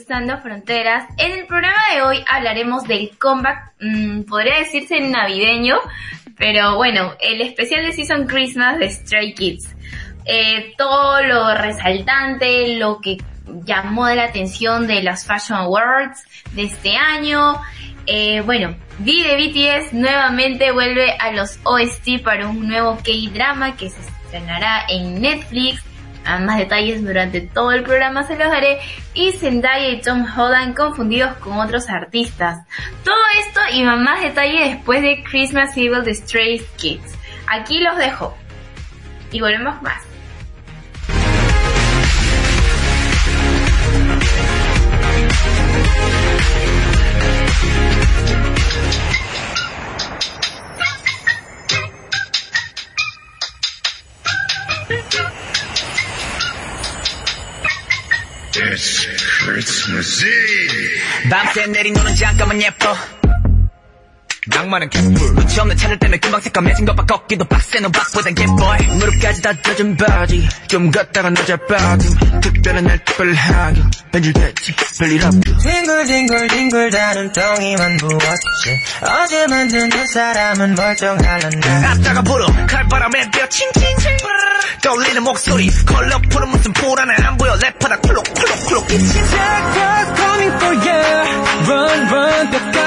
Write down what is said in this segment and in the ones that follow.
Cruzando Fronteras. En el programa de hoy hablaremos del comeback, mm, podría decirse navideño, pero bueno, el especial de Season Christmas de Stray Kids. Eh, todo lo resaltante, lo que llamó la atención de las Fashion Awards de este año. Eh, bueno, V de BTS nuevamente vuelve a los OST para un nuevo K-drama que se estrenará en Netflix. A más detalles durante todo el programa se los daré. Y Zendaya y Tom Holland confundidos con otros artistas. Todo esto y más detalle después de Christmas Evil de Stray Kids. Aquí los dejo. Y volvemos más. It's Christmas Eve. 밤새 내린 눈은 잠깐만 예뻐 낭만은 갯불. 눈치 없는 차를 때는 금방 새까매진 것봐. 걷기도 빡센 오박보단 갯보이 무릎까지 다 젖은 바지. 좀 걷다가 낮아 빠짐. 특별한 날 특별하게 변질됐지 별일 없죠 뒹굴뒹굴 뒹굴 다는 덩이만 부었지. 어제 만든 두 사람은 멀쩡할란데 앞다가 불어. 칼바람에 뼈 칭칭칭. 떠올리는 목소리. 컬러풀은 무슨 보라는 안 보여. 랩하다 쿨룩쿨룩쿨룩. Jackpot coming for you Run run 뼈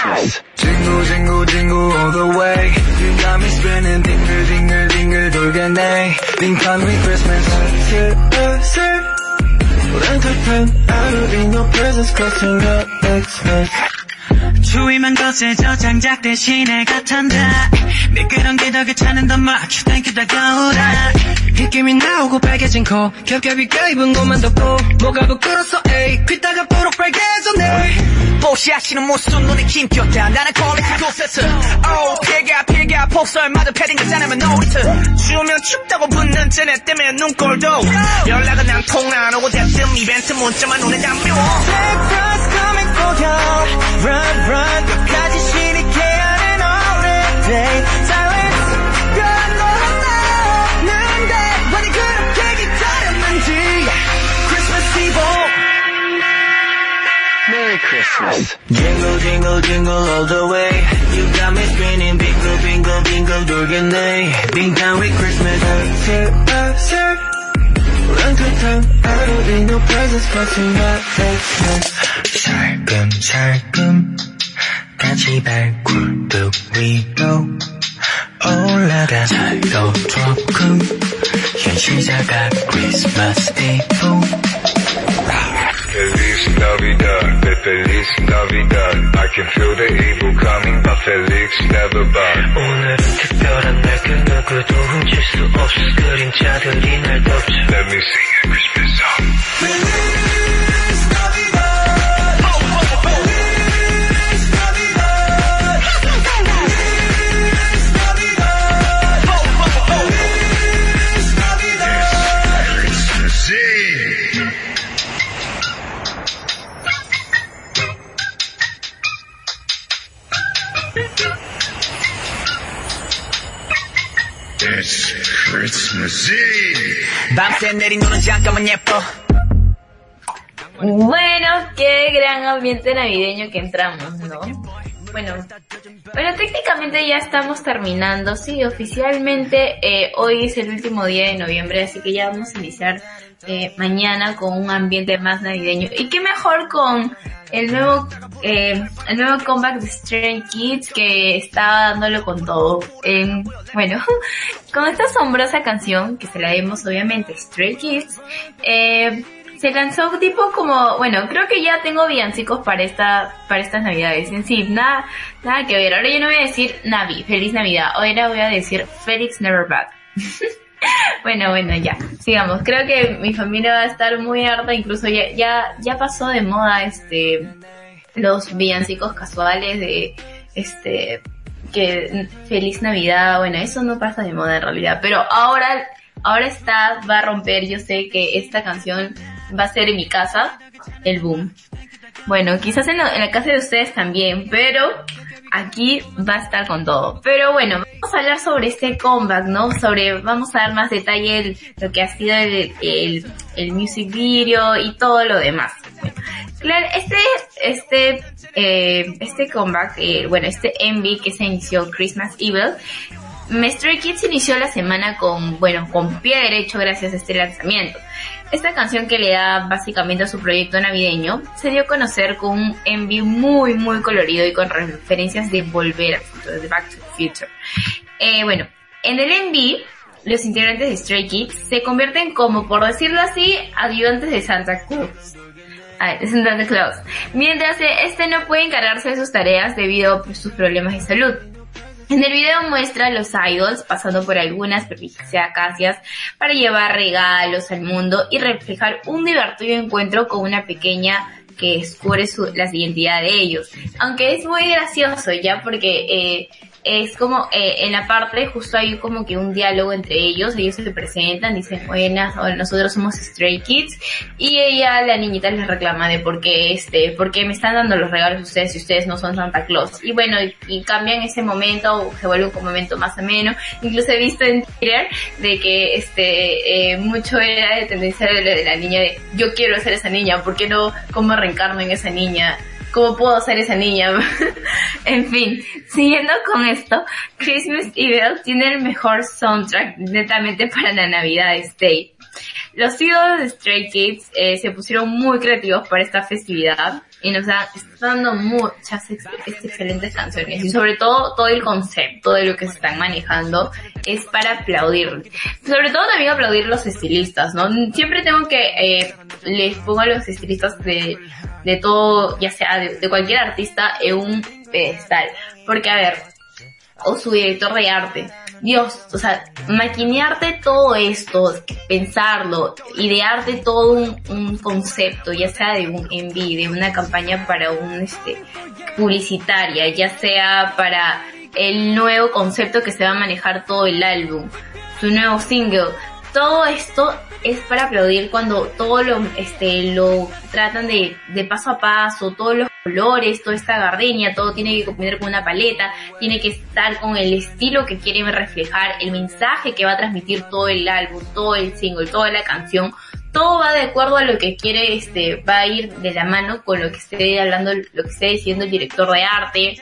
Christmas. Jingle jingle jingle all the way You got me spinning dingle dingle dingle 돌겠네 Think I'm with Christmas 슬슬 렌탈펜 out in your presence crossing up Xmas 추위만 거세져 장작 대신에 같한다 미끄러운 게더 괜찮은 더 much Thank you 다가오라 휘김이 나오고 빨개진 코. 겹겹이 껴입은 것만 덮고 뭐가 부끄러서 에이 귀따가 보록 빨개졌네. 뽀시하시는 모습 눈에 김겼다. 나는 퀄리티 도세트 오 피가 피가. 폭설마저 패딩 같잖아면 놀이트 추우면 춥다고 붙는 쟤네 때문에 눈꼴도. 연락은 한통안 오고 대뜸 이벤트 문자만 눈에 담겨. Breakfast coming for you Run run. 끝까지 Merry Christmas. Jingle jingle jingle all the way You got me spinning bingle bingle bingle 돌겠네 Think I'm with Christmas 슬슬 렌탈펜 out in your presence crossing up Xmas 살금살금 같이 발굴뚝 위로 올라가 살도 조금 현실자가 크리스마스 이브 Feliz Navidad, fe- Feliz Navidad. I can feel the evil coming, but Felix never bought. 오늘은 특별한 날 그 누구도 훔칠 수 없어 그림자들이 날 덮쳐 Let me sing a Christmas song. Christmas Eve. 밤새 내린 눈은 잠깐만 예뻐 Bueno, qué gran ambiente navideño que entramos, ¿no? Bueno, bueno, técnicamente ya estamos terminando, sí, oficialmente eh, hoy es el último día de noviembre, así que ya vamos a iniciar eh, mañana con un ambiente más navideño. Y qué mejor con el nuevo, eh, el nuevo comeback de Stray Kids que está dándolo con todo. En- bueno, con esta asombrosa canción que se la vemos obviamente Stray Kids, eh, se lanzó tipo como, bueno, creo que ya tengo villancicos para esta, para estas navidades. En sí, nada, nada que ver. Ahora yo no voy a decir Navi, feliz Navidad. Ahora voy a decir Felix Never Bad. bueno, bueno, ya, sigamos. Creo que mi familia va a estar muy harta, incluso ya, ya, ya pasó de moda este, los villancicos casuales de, este, que feliz Navidad, bueno, eso no pasa de moda en realidad, pero ahora, ahora está, va a romper, yo sé que esta canción va a ser en mi casa el boom. Bueno, quizás en, en la casa de ustedes también, pero aquí va a estar con todo. Pero bueno, vamos a hablar sobre este comeback, ¿no? Sobre, vamos a dar más detalle lo que ha sido el, el, el music video y todo lo demás. Claro, este, este, eh, este comeback, eh, bueno, este MV que se inició Christmas Evil, Stray Kids inició la semana con, bueno, con pie derecho gracias a este lanzamiento. Esta canción que le da básicamente a su proyecto navideño se dio a conocer con un MV muy muy colorido y con referencias de Volver al futuro, de Back to the Future. Eh, bueno, en el MV los integrantes de Stray Kids se convierten como, por decirlo así, ayudantes de Santa Claus. Ah, Santa Claus. Mientras este no puede encargarse de sus tareas debido a sus problemas de salud. En el video muestra a los idols pasando por algunas peripecias para llevar regalos al mundo y reflejar un divertido encuentro con una pequeña que descubre su, las identidades de ellos. Aunque es muy gracioso ya porque eh, es como eh, en la parte justo hay como que un diálogo entre ellos, ellos se presentan, dicen, buenas, nosotros somos Stray Kids, y ella, la niñita les reclama de por qué este, por qué me están dando los regalos ustedes si ustedes no son Santa Claus. Y bueno, y, cambian ese momento, se vuelve un momento más ameno, incluso he visto en Twitter de que este, eh, mucho era de tendencia de, de la niña de, yo quiero ser esa niña, ¿por qué no, cómo reencarno en esa niña? ¿Cómo puedo ser esa niña? en fin, siguiendo con esto, Christmas Evil tiene el mejor soundtrack netamente para la Navidad Stay. Los ídolos de Stray Kids eh, se pusieron muy creativos para esta festividad y nos están dando muchas excelentes canciones y sobre todo todo el concepto de lo que se están manejando es para aplaudir. Sobre todo también aplaudir los estilistas, ¿no? Siempre tengo que eh, les pongo a los estilistas de, de todo, ya sea de, cualquier artista en un pedestal. Porque a ver, o su director de arte. Dios, o sea, maquinearte todo esto, pensarlo, idearte todo un, un concepto, ya sea de un envío, de una campaña para un, este, publicitaria, ya sea para el nuevo concepto que se va a manejar todo el álbum, su nuevo single, todo esto es para aplaudir cuando todo lo, este, lo tratan de, de paso a paso, todos los colores, toda esta gardenia, todo tiene que combinar con una paleta, tiene que estar con el estilo que quieren reflejar, el mensaje que va a transmitir todo el álbum, todo el single, toda la canción, todo va de acuerdo a lo que quiere, este, va a ir de la mano con lo que esté hablando, lo que esté diciendo el director de arte,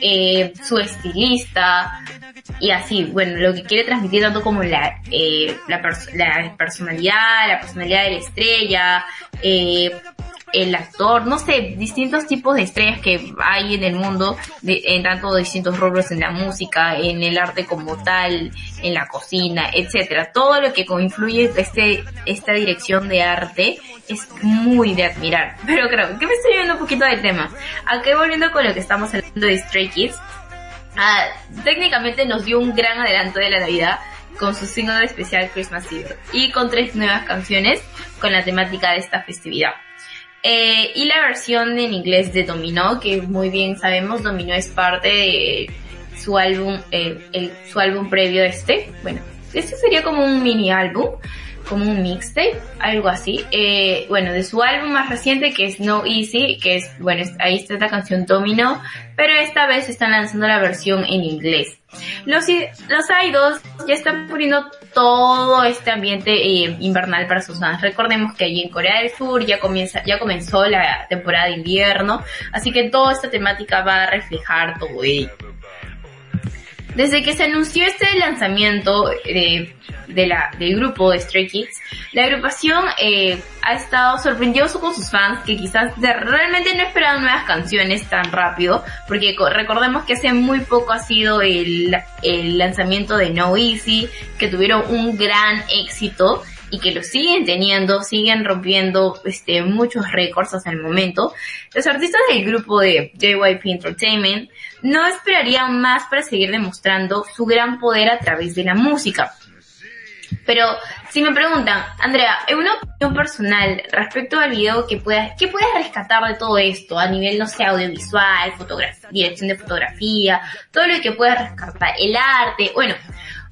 eh, su estilista, y así, bueno, lo que quiere transmitir tanto como la, eh, la, la personalidad, la personalidad de la estrella, eh, el actor, no sé, distintos tipos de estrellas que hay en el mundo, de, en tanto distintos rubros en la música, en el arte como tal, en la cocina, etcétera. Todo lo que influye este, esta dirección de arte es muy de admirar. Pero creo que me estoy viendo un poquito del tema. Aquí volviendo con lo que estamos hablando de Stray Kids, ah, técnicamente nos dio un gran adelanto de la Navidad con su single especial Christmas Eve y con tres nuevas canciones con la temática de esta festividad. Eh, y la versión en inglés de Domino, que muy bien sabemos, Domino es parte de su álbum, eh, su álbum previo a este. Bueno, este sería como un mini álbum como un mixtape, algo así. Eh, bueno, de su álbum más reciente que es No Easy, que es, bueno, ahí está la canción Domino, pero esta vez están lanzando la versión en inglés. Los, los idols ya están poniendo todo este ambiente eh, invernal para sus fans. Recordemos que allí en Corea del Sur ya comienza, ya comenzó la temporada de invierno, así que toda esta temática va a reflejar todo ello. Desde que se anunció este lanzamiento de, de la, del grupo de Stray Kids, la agrupación eh, ha estado sorprendido con sus fans que quizás realmente no esperaban nuevas canciones tan rápido, porque recordemos que hace muy poco ha sido el, el lanzamiento de No Easy, que tuvieron un gran éxito y que lo siguen teniendo, siguen rompiendo este, muchos récords hasta el momento, los artistas del grupo de JYP Entertainment no esperarían más para seguir demostrando su gran poder a través de la música. Pero si me preguntan, Andrea, en una opinión personal respecto al video que puedas, ¿qué puedes rescatar de todo esto a nivel, no sé, audiovisual, fotografía, dirección de fotografía, todo lo que puedas rescatar, el arte, bueno,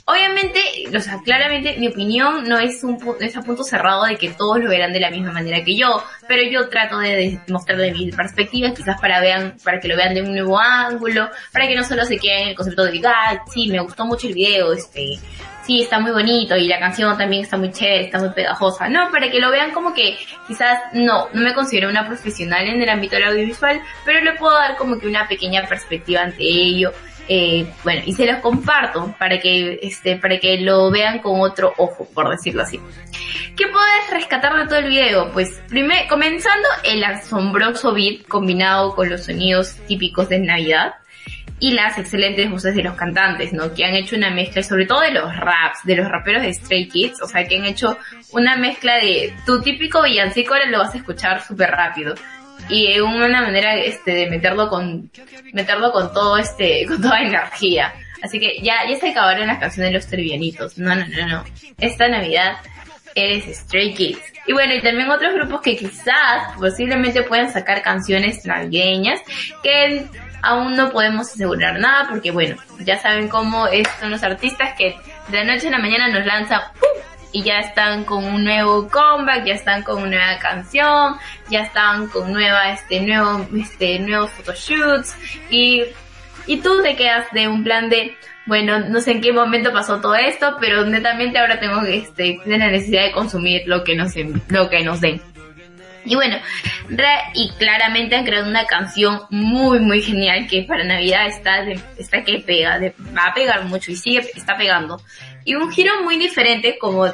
Obviamente, o sea, claramente mi opinión no es un pu- es a punto cerrado de que todos lo verán de la misma manera que yo, pero yo trato de mostrar de mi perspectiva, quizás para vean, para que lo vean de un nuevo ángulo, para que no solo se queden en el concepto de, ah, sí, me gustó mucho el video, este, sí, está muy bonito y la canción también está muy chévere, está muy pegajosa. No, para que lo vean como que quizás no, no me considero una profesional en el ámbito del audiovisual, pero le puedo dar como que una pequeña perspectiva ante ello. Eh, bueno, y se los comparto para que, este, para que lo vean con otro ojo, por decirlo así. ¿Qué puedes rescatar de todo el video? Pues, primer, comenzando el asombroso beat combinado con los sonidos típicos de Navidad y las excelentes voces de los cantantes, ¿no? Que han hecho una mezcla, sobre todo de los raps, de los raperos de Stray Kids, o sea, que han hecho una mezcla de tu típico villancico, lo vas a escuchar súper rápido. Y una manera, este, de meterlo con, meterlo con todo este, con toda energía. Así que ya, ya se acabaron las canciones de los trevianitos. No, no, no, no. Esta Navidad eres Stray Kids. Y bueno, y también otros grupos que quizás, posiblemente puedan sacar canciones navideñas que aún no podemos asegurar nada porque bueno, ya saben cómo son los artistas que de la noche a la mañana nos lanzan ¡pum! Y ya están con un nuevo comeback, ya están con una nueva canción, ya están con nueva, este, nuevo, este, nuevos photoshoots y, y tú te quedas de un plan de, bueno, no sé en qué momento pasó todo esto, pero netamente ahora tengo este, la necesidad de consumir lo que nos, lo que nos den. Y bueno, y claramente han creado una canción muy muy genial que para Navidad está está que pega, va a pegar mucho y sigue está pegando. Y un giro muy diferente como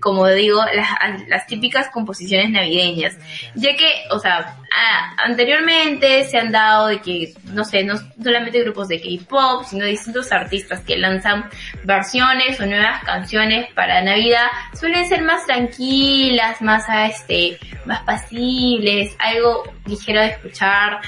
como digo las, las típicas composiciones navideñas, ya que, o sea, a- anteriormente se han dado de que no sé, no solamente grupos de K-pop, sino distintos artistas que lanzan versiones o nuevas canciones para Navidad suelen ser más tranquilas, más a este, más pasibles, algo ligero de escuchar,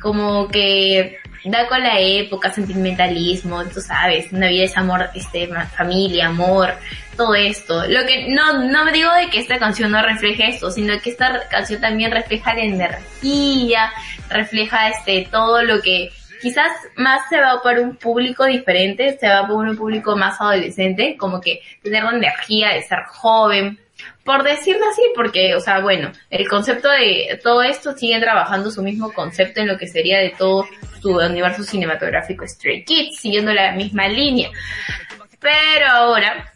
como que da con la época, sentimentalismo, tú sabes, Navidad es amor, este, familia, amor, todo esto. Lo que no, no me digo de que esta canción no refleje esto, sino que esta canción también refleja la energía, refleja este, todo lo que quizás más se va por un público diferente, se va por un público más adolescente, como que tener energía de ser joven, por decirlo así, porque, o sea, bueno, el concepto de todo esto siguen trabajando su mismo concepto en lo que sería de todo su universo cinematográfico Stray Kids, siguiendo la misma línea. Pero ahora,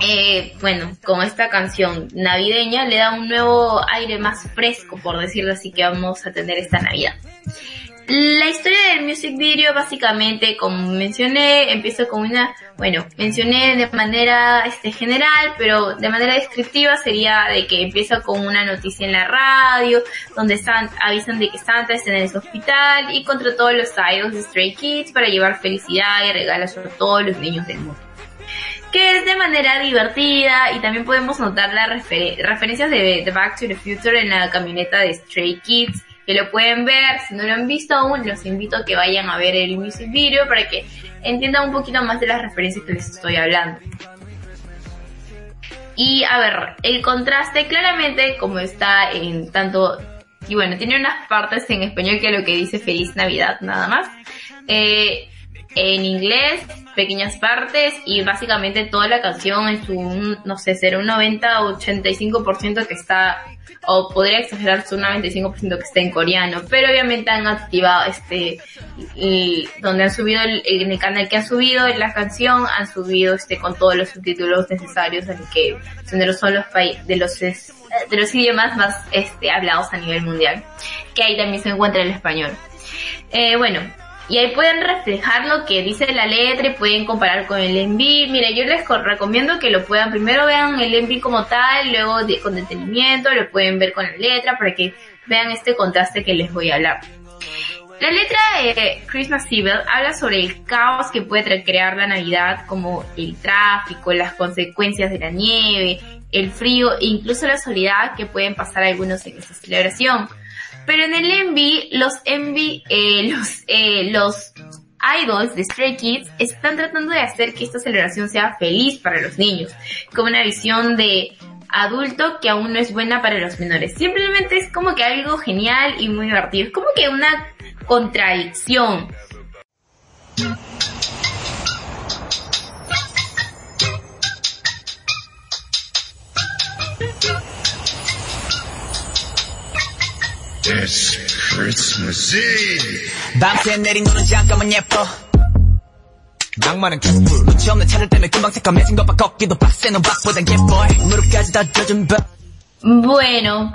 eh, bueno, con esta canción navideña le da un nuevo aire más fresco, por decirlo así, que vamos a tener esta Navidad. La historia del music video básicamente, como mencioné, empieza con una, bueno, mencioné de manera este, general, pero de manera descriptiva sería de que empieza con una noticia en la radio, donde San- avisan de que Santa está en ese hospital y contra todos los idols de Stray Kids para llevar felicidad y regalos a todos los niños del mundo. Que es de manera divertida y también podemos notar las refer- referencias de, de Back to the Future en la camioneta de Stray Kids, que lo pueden ver, si no lo han visto aún, los invito a que vayan a ver el music video para que entiendan un poquito más de las referencias que les estoy hablando. Y a ver, el contraste claramente como está en tanto, y bueno, tiene unas partes en español que lo que dice Feliz Navidad nada más. Eh, en inglés, pequeñas partes y básicamente toda la canción en su, no sé, será un 90 o 85% que está, o podría exagerarse un 95% que está en coreano, pero obviamente han activado este, y donde han subido, el, en el canal que han subido la canción, han subido este con todos los subtítulos necesarios, así que son de los, son los de los, es- de los idiomas más este, hablados a nivel mundial, que ahí también se encuentra el español. Eh, bueno, y ahí pueden reflejar lo que dice la letra y pueden comparar con el enví. Mira, yo les co- recomiendo que lo puedan, primero vean el enví como tal, luego con detenimiento, lo pueden ver con la letra para que vean este contraste que les voy a hablar. La letra de Christmas Evil habla sobre el caos que puede crear la Navidad, como el tráfico, las consecuencias de la nieve, el frío e incluso la soledad que pueden pasar algunos en esta celebración. Pero en el Envy, los Envy, eh, los, eh, los idols de Stray Kids están tratando de hacer que esta celebración sea feliz para los niños, con una visión de adulto que aún no es buena para los menores. Simplemente es como que algo genial y muy divertido. Es como que una contradicción. It's Christmas Eve. 밤새 내린 너는 잠깐만 예뻐 낭만은 개뿔 눈치 없는 차를 때문에 금방 새까매진 것봐 걷기도 빡세는 박보단 예뻐 무릎까지 다 젖은 밥 Bueno,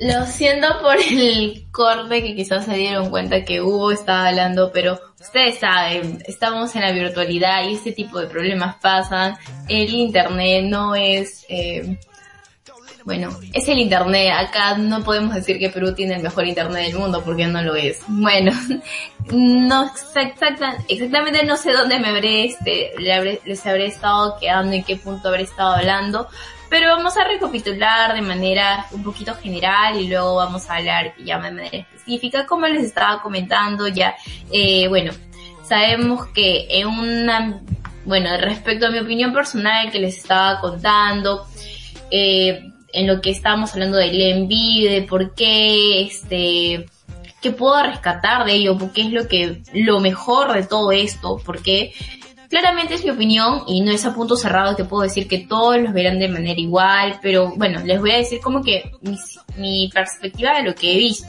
lo siento por el corte que quizás se dieron cuenta que Hugo estaba hablando, pero ustedes saben, estamos en la virtualidad y este tipo de problemas pasan. El internet no es, eh, bueno, es el internet. Acá no podemos decir que Perú tiene el mejor internet del mundo porque no lo es. Bueno, no exacta- exactamente no sé dónde me habré, este, les habré estado quedando, en qué punto habré estado hablando. Pero vamos a recapitular de manera un poquito general y luego vamos a hablar ya de manera específica. Como les estaba comentando ya, eh, bueno, sabemos que en una, bueno, respecto a mi opinión personal que les estaba contando, eh, en lo que estábamos hablando del envío, de por qué, este, qué puedo rescatar de ello, porque es lo que, lo mejor de todo esto, porque claramente es mi opinión y no es a punto cerrado, te puedo decir que todos los verán de manera igual, pero bueno, les voy a decir como que mi perspectiva de lo que he visto.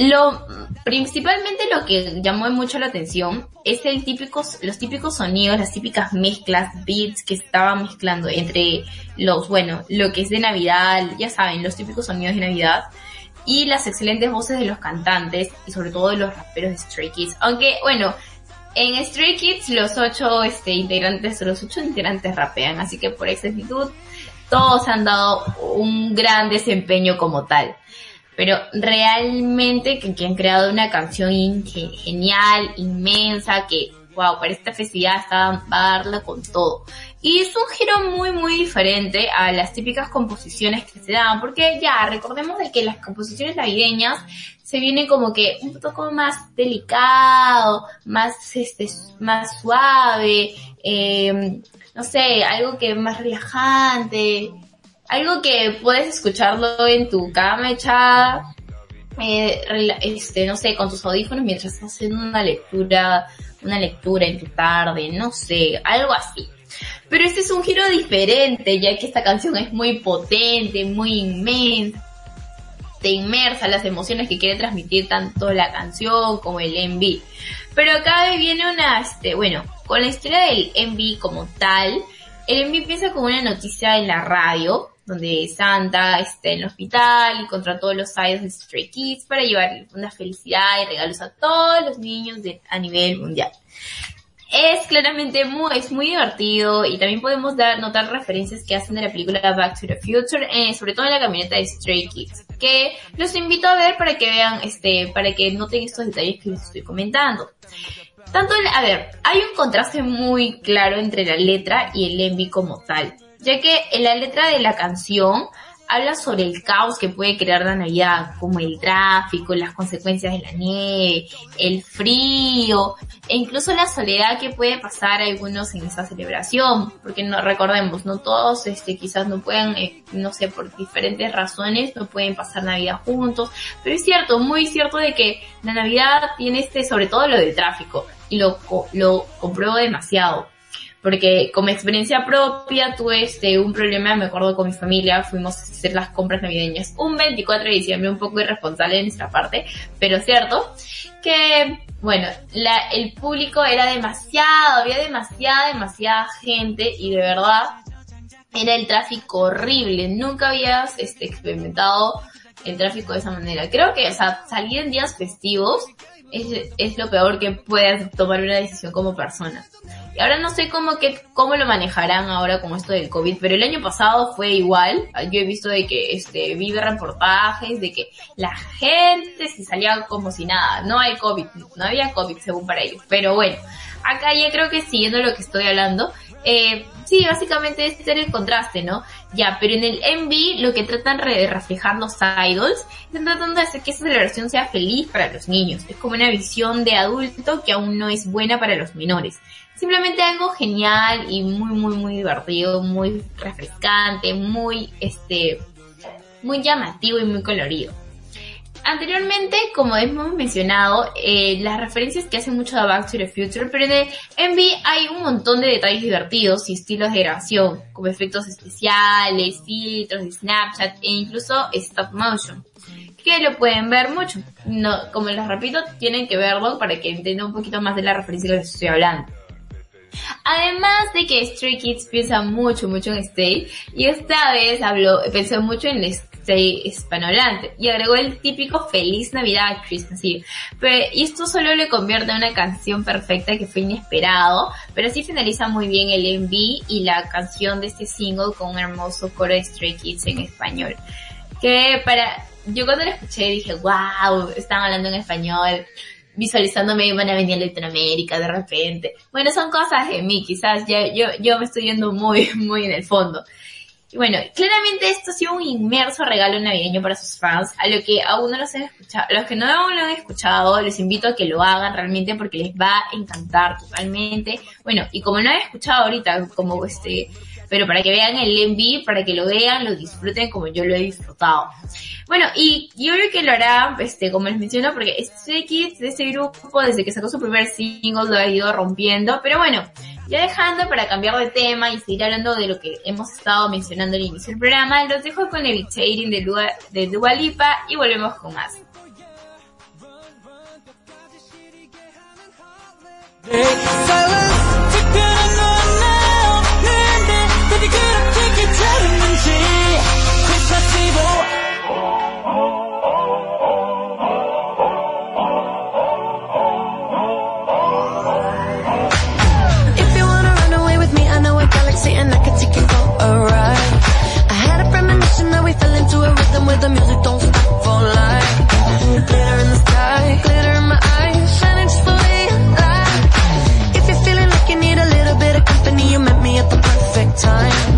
Lo, principalmente lo que llamó mucho la atención es el típico, los típicos sonidos, las típicas mezclas, beats que estaban mezclando entre los, bueno, lo que es de Navidad, ya saben, los típicos sonidos de Navidad y las excelentes voces de los cantantes y sobre todo de los raperos de Stray Kids. Aunque, bueno, en Stray Kids los ocho este, integrantes, los ocho integrantes rapean, así que por exactitud todos han dado un gran desempeño como tal. Pero realmente que, que han creado una canción genial, inmensa, que wow, para esta festividad está, va a darla con todo. Y es un giro muy muy diferente a las típicas composiciones que se dan, porque ya recordemos de que las composiciones navideñas se vienen como que un poco más delicado, más este, más suave, eh, no sé, algo que más relajante, algo que puedes escucharlo en tu cama echada, eh, este, no sé, con tus audífonos mientras estás haciendo una lectura, una lectura en tu tarde, no sé, algo así. Pero este es un giro diferente, ya que esta canción es muy potente, muy inmensa, te inmersa las emociones que quiere transmitir tanto la canción como el MV. Pero acá viene una, este, bueno, con la historia del MV como tal, el MV empieza con una noticia en la radio, donde Santa está en el hospital y contra todos los idols de Stray Kids para llevar una felicidad y regalos a todos los niños a nivel mundial. Es claramente muy, es muy divertido y también podemos dar, notar referencias que hacen de la película Back to the Future, eh, sobre todo en la camioneta de Stray Kids, que los invito a ver para que vean, este, para que noten estos detalles que les estoy comentando. Tanto, a ver, hay un contraste muy claro entre la letra y el envy como tal, ya que en la letra de la canción habla sobre el caos que puede crear la Navidad, como el tráfico, las consecuencias de la nieve, el frío, e incluso la soledad que puede pasar a algunos en esa celebración, porque no recordemos, no todos este quizás no puedan, eh, no sé, por diferentes razones no pueden pasar Navidad juntos, pero es cierto, muy cierto de que la Navidad tiene este, sobre todo lo del tráfico, y lo, lo compruebo demasiado porque como experiencia propia tuve este un problema, me acuerdo con mi familia, fuimos a hacer las compras navideñas un 24 de diciembre, un poco irresponsable de nuestra parte, pero cierto, que bueno, la, el público era demasiado, había demasiada, demasiada gente y de verdad era el tráfico horrible, nunca habías este, experimentado el tráfico de esa manera. Creo que, o sea, salir en días festivos es, es lo peor que puedas tomar una decisión como persona. Y ahora no sé cómo que, cómo lo manejarán ahora con esto del COVID, pero el año pasado fue igual. Yo he visto de que, este, vi reportajes de que la gente se salía como si nada. No hay COVID, no había COVID según para ellos. Pero bueno, acá ya creo que siguiendo lo que estoy hablando, eh, sí, básicamente es ser el contraste, ¿no? Ya, pero en el MV lo que tratan de reflejar los idols, están tratando de hacer que esa celebración sea feliz para los niños. Es como una visión de adulto que aún no es buena para los menores. Simplemente algo genial y muy, muy, muy divertido, muy refrescante, muy, este, muy llamativo y muy colorido. Anteriormente, como hemos mencionado, eh, las referencias que hacen mucho a Back to the Future, pero en el MV hay un montón de detalles divertidos y estilos de grabación, como efectos especiales, filtros de Snapchat e incluso stop motion, que lo pueden ver mucho. No, como les repito, tienen que verlo para que entiendan un poquito más de la referencia que les estoy hablando. Además de que Stray Kids piensa mucho, mucho en Stay, y esta vez habló, pensó mucho en Stay hispanohablante, y agregó el típico Feliz Navidad Christmas Eve. Pero, y esto solo le convierte en una canción perfecta que fue inesperado, pero sí finaliza muy bien el MV y la canción de este single con un hermoso coro de Stray Kids en español. Que para, yo cuando lo escuché dije, wow, están hablando en español visualizándome van a venir a Latinoamérica de repente. Bueno, son cosas de mí, quizás ya, yo, yo me estoy yendo muy, muy en el fondo. Y bueno, claramente esto ha sido un inmerso regalo navideño para sus fans, a lo que aún no los han escuchado, los que no lo han escuchado, les invito a que lo hagan realmente porque les va a encantar totalmente. Bueno, y como no han escuchado ahorita, como este, pero para que vean el MV, para que lo vean, lo disfruten como yo lo he disfrutado. Bueno, y yo creo que lo hará, este, como les menciono, porque Stray Kids este grupo, desde que sacó su primer single, lo ha ido rompiendo, pero bueno, ya dejando para cambiar de tema y seguir hablando de lo que hemos estado mencionando al inicio del programa, los dejo con el Shading de Dua, de Dua Lipa y volvemos con más. If time.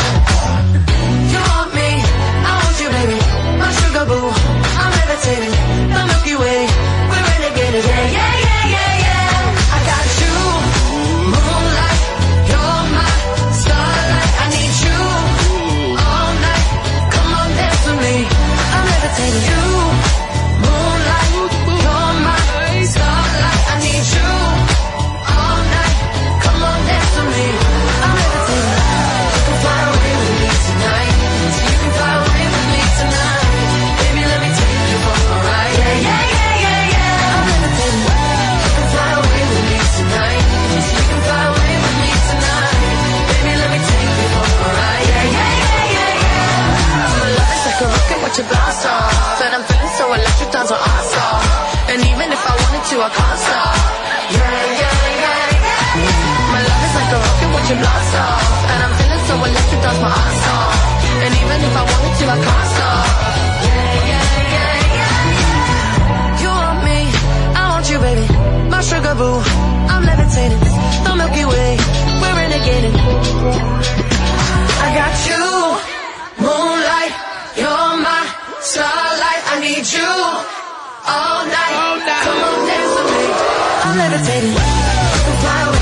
To. Yeah, yeah, yeah, yeah. You want me, I want you, baby. My sugar boo, I'm levitating. The Milky Way, we're. I got you, moonlight, you're my starlight. I need you all night. Come on, dance with me. I'm levitating. Can fly away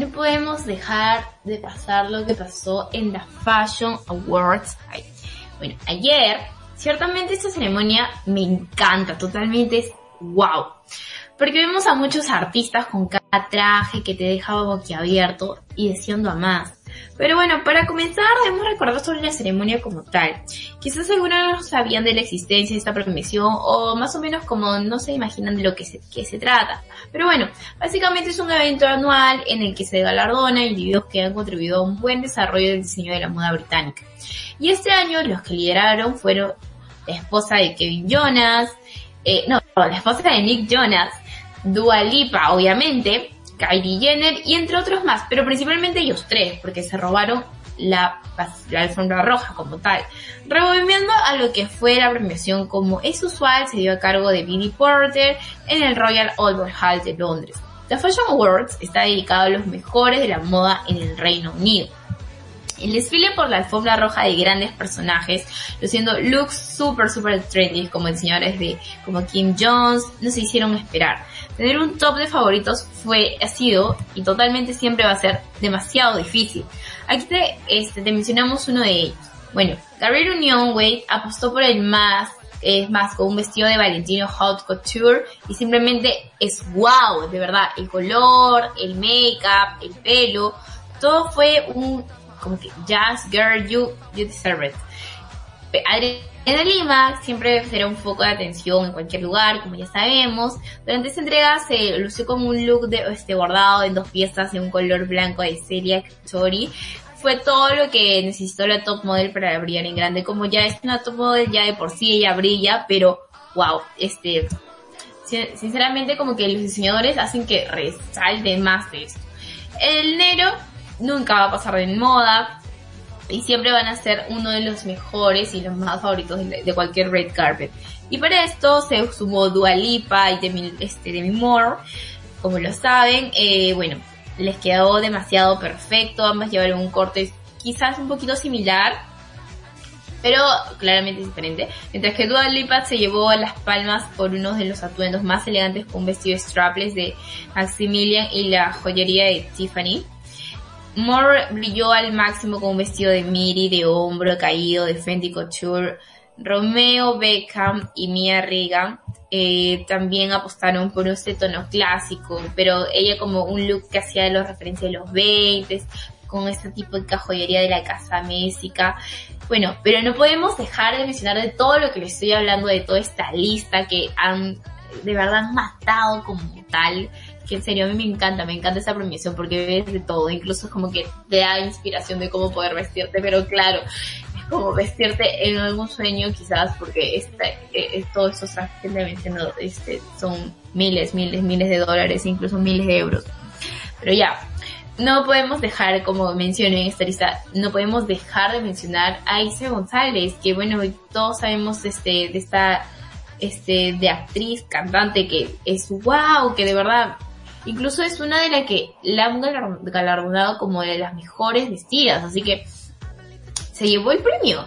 no podemos dejar de pasar lo que pasó en la Fashion Awards. Bueno, ayer, ciertamente esta ceremonia me encanta, totalmente es wow. Porque vemos a muchos artistas con cada traje que te dejaba boquiabierto y deseando a más. Pero bueno, para comenzar debemos recordar sobre la ceremonia como tal. Quizás algunos sabían de la existencia de esta premiación o más o menos como no se imaginan de lo que se, que se trata. Pero bueno, básicamente es un evento anual en el que se galardona individuos que han contribuido a un buen desarrollo del diseño de la moda británica. Y este año los que lideraron fueron la esposa de Kevin Jonas, eh, no, la esposa de Nick Jonas, Dua Lipa, obviamente, Kylie Jenner y entre otros más, pero principalmente ellos tres, porque se robaron la, alfombra roja como tal. Revolviendo a lo que fue la premiación como es usual, se dio a cargo de Billy Porter en el Royal Albert Hall de Londres. La Fashion Awards está dedicado a los mejores de la moda en el Reino Unido. El desfile por la alfombra roja de grandes personajes, luciendo looks super super trendy como el señores de como Kim Jones, nos hicieron esperar. Tener un top de favoritos fue, ha sido y totalmente siempre va a ser demasiado difícil. Aquí te, este, te mencionamos uno de ellos. Bueno, Gabriel Union Wade apostó por el más, es más, con un vestido de Valentino Haute Couture y simplemente es wow, de verdad, el color, el make-up, el pelo, todo fue un como que Jazz Girl, you, you deserve it. Adriana Lima siempre será un foco de atención en cualquier lugar, como ya sabemos. Durante esta entrega se lució con un look de este bordado en dos piezas en un color blanco de Celia Tori. Fue todo lo que necesitó la top model para brillar en grande. Como ya es una top model, ya de por sí ella brilla, pero wow, este, sinceramente como que los diseñadores hacen que resalte más de esto. El negro nunca va a pasar de moda y siempre van a ser uno de los mejores y los más favoritos de, cualquier red carpet. Y para esto se sumó Dua Lipa y Demi, este, Demi Moore, como lo saben, eh, bueno, les quedó demasiado perfecto, ambas llevaron un corte quizás un poquito similar, pero claramente diferente. Mientras que Dua Lipa se llevó las palmas por uno de los atuendos más elegantes con un vestido strapless de Maximilian y la joyería de Tiffany. Moore brilló al máximo con un vestido de miri de hombro caído de Fendi Couture. Romeo Beckham y Mia Regan eh, también apostaron por este tono clásico, pero ella como un look que hacía de los referencias de los 20 con este tipo de cajoyería de la casa mésica. Bueno, pero no podemos dejar de mencionar de todo lo que les estoy hablando, de toda esta lista que han de verdad matado como tal que en serio a mí me encanta, me encanta esa premiación porque ves de todo, incluso es como que te da inspiración de cómo poder vestirte, pero claro, es como vestirte en algún sueño quizás porque este, eh, todos esos trajes que te menciono este, son miles, miles, miles de dólares, incluso miles de euros. Pero ya, no podemos dejar, como mencioné en esta lista, no podemos dejar de mencionar a Isa González, que bueno, todos sabemos este, de esta, este, de actriz, cantante, que es wow, que de verdad Incluso es una de las que la han galardonado como de las mejores vestidas, así que se llevó el premio.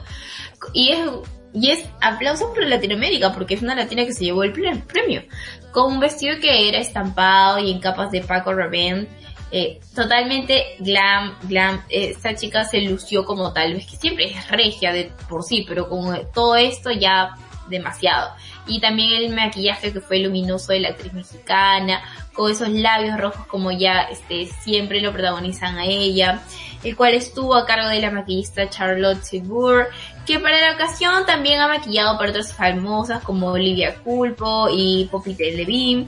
Y es, y es aplauso por Latinoamérica, porque es una latina que se llevó el premio. Con un vestido que era estampado y en capas de Paco Rabanne. Eh, totalmente glam, glam. Esta chica se lució como tal, vez que siempre es regia de por sí, pero con todo esto ya demasiado. Y también el maquillaje que fue luminoso de la actriz mexicana, con esos labios rojos como ya este, siempre lo protagonizan a ella, el cual estuvo a cargo de la maquillista Charlotte Segur, que para la ocasión también ha maquillado para otras famosas como Olivia Culpo y Poppy Levine.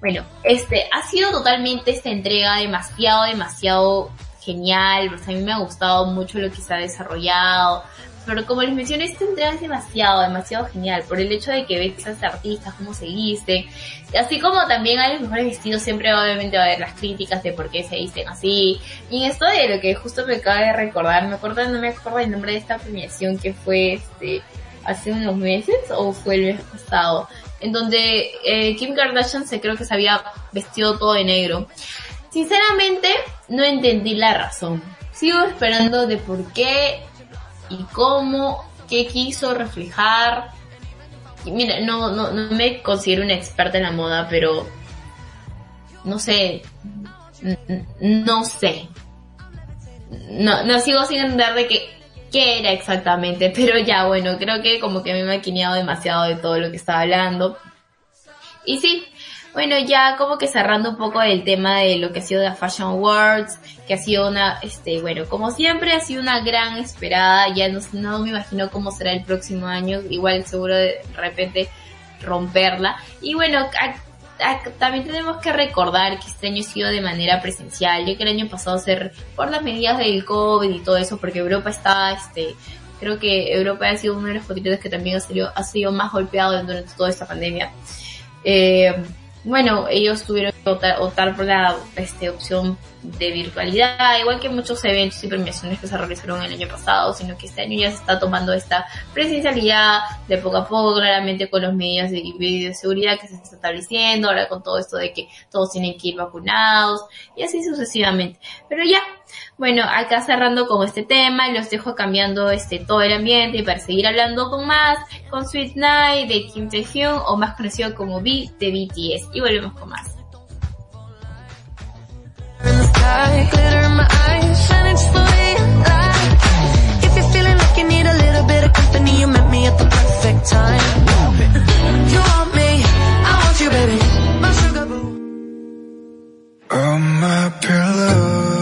Bueno, este ha sido totalmente esta entrega demasiado, demasiado genial, pues a mí me ha gustado mucho lo que se ha desarrollado, pero como les mencioné, esta entrega es demasiado, demasiado genial, por el hecho de que ves a esas artistas, cómo se visten, así como también hay los mejores vestidos, siempre obviamente va a haber las críticas de por qué se visten así, y en esto de lo que justo me acaba de recordar, me acuerdo, no me acuerdo el nombre de esta premiación que fue este, hace unos meses, o fue el mes pasado, en donde eh, Kim Kardashian se creo que se había vestido todo de negro. Sinceramente, no entendí la razón. Sigo esperando de por qué y cómo, qué quiso reflejar. mira, no, no, me considero una experta en la moda, pero no sé, no sé. No, no sigo sin entender de qué, qué era exactamente, pero ya bueno, creo que como que me he maquineado demasiado de todo lo que estaba hablando. Y sí, bueno, ya como que cerrando un poco el tema de lo que ha sido la Fashion Awards, que ha sido una, este, bueno, como siempre ha sido una gran esperada, ya no, no me imagino cómo será el próximo año, igual seguro de repente romperla. Y bueno, también tenemos que recordar que este año ha sido de manera presencial, ya que el año pasado ser por las medidas del COVID y todo eso, porque Europa está, este, creo que Europa ha sido uno de los continentes que también ha sido, ha sido más golpeado durante toda esta pandemia. Eh, bueno, ellos tuvieron que optar, por la este, opción de virtualidad, igual que muchos eventos y premiaciones que se realizaron el año pasado, sino que este año ya se está tomando esta presencialidad de poco a poco, claramente con los medios de, de seguridad que se está estableciendo, ahora con todo esto de que todos tienen que ir vacunados y así sucesivamente. Pero ya, bueno, acá cerrando con este tema, los dejo cambiando este todo el ambiente para seguir hablando con más, con Sweet Night de Kim Taehyung o más conocido como B de BTS. Y volvemos con más. my pillow.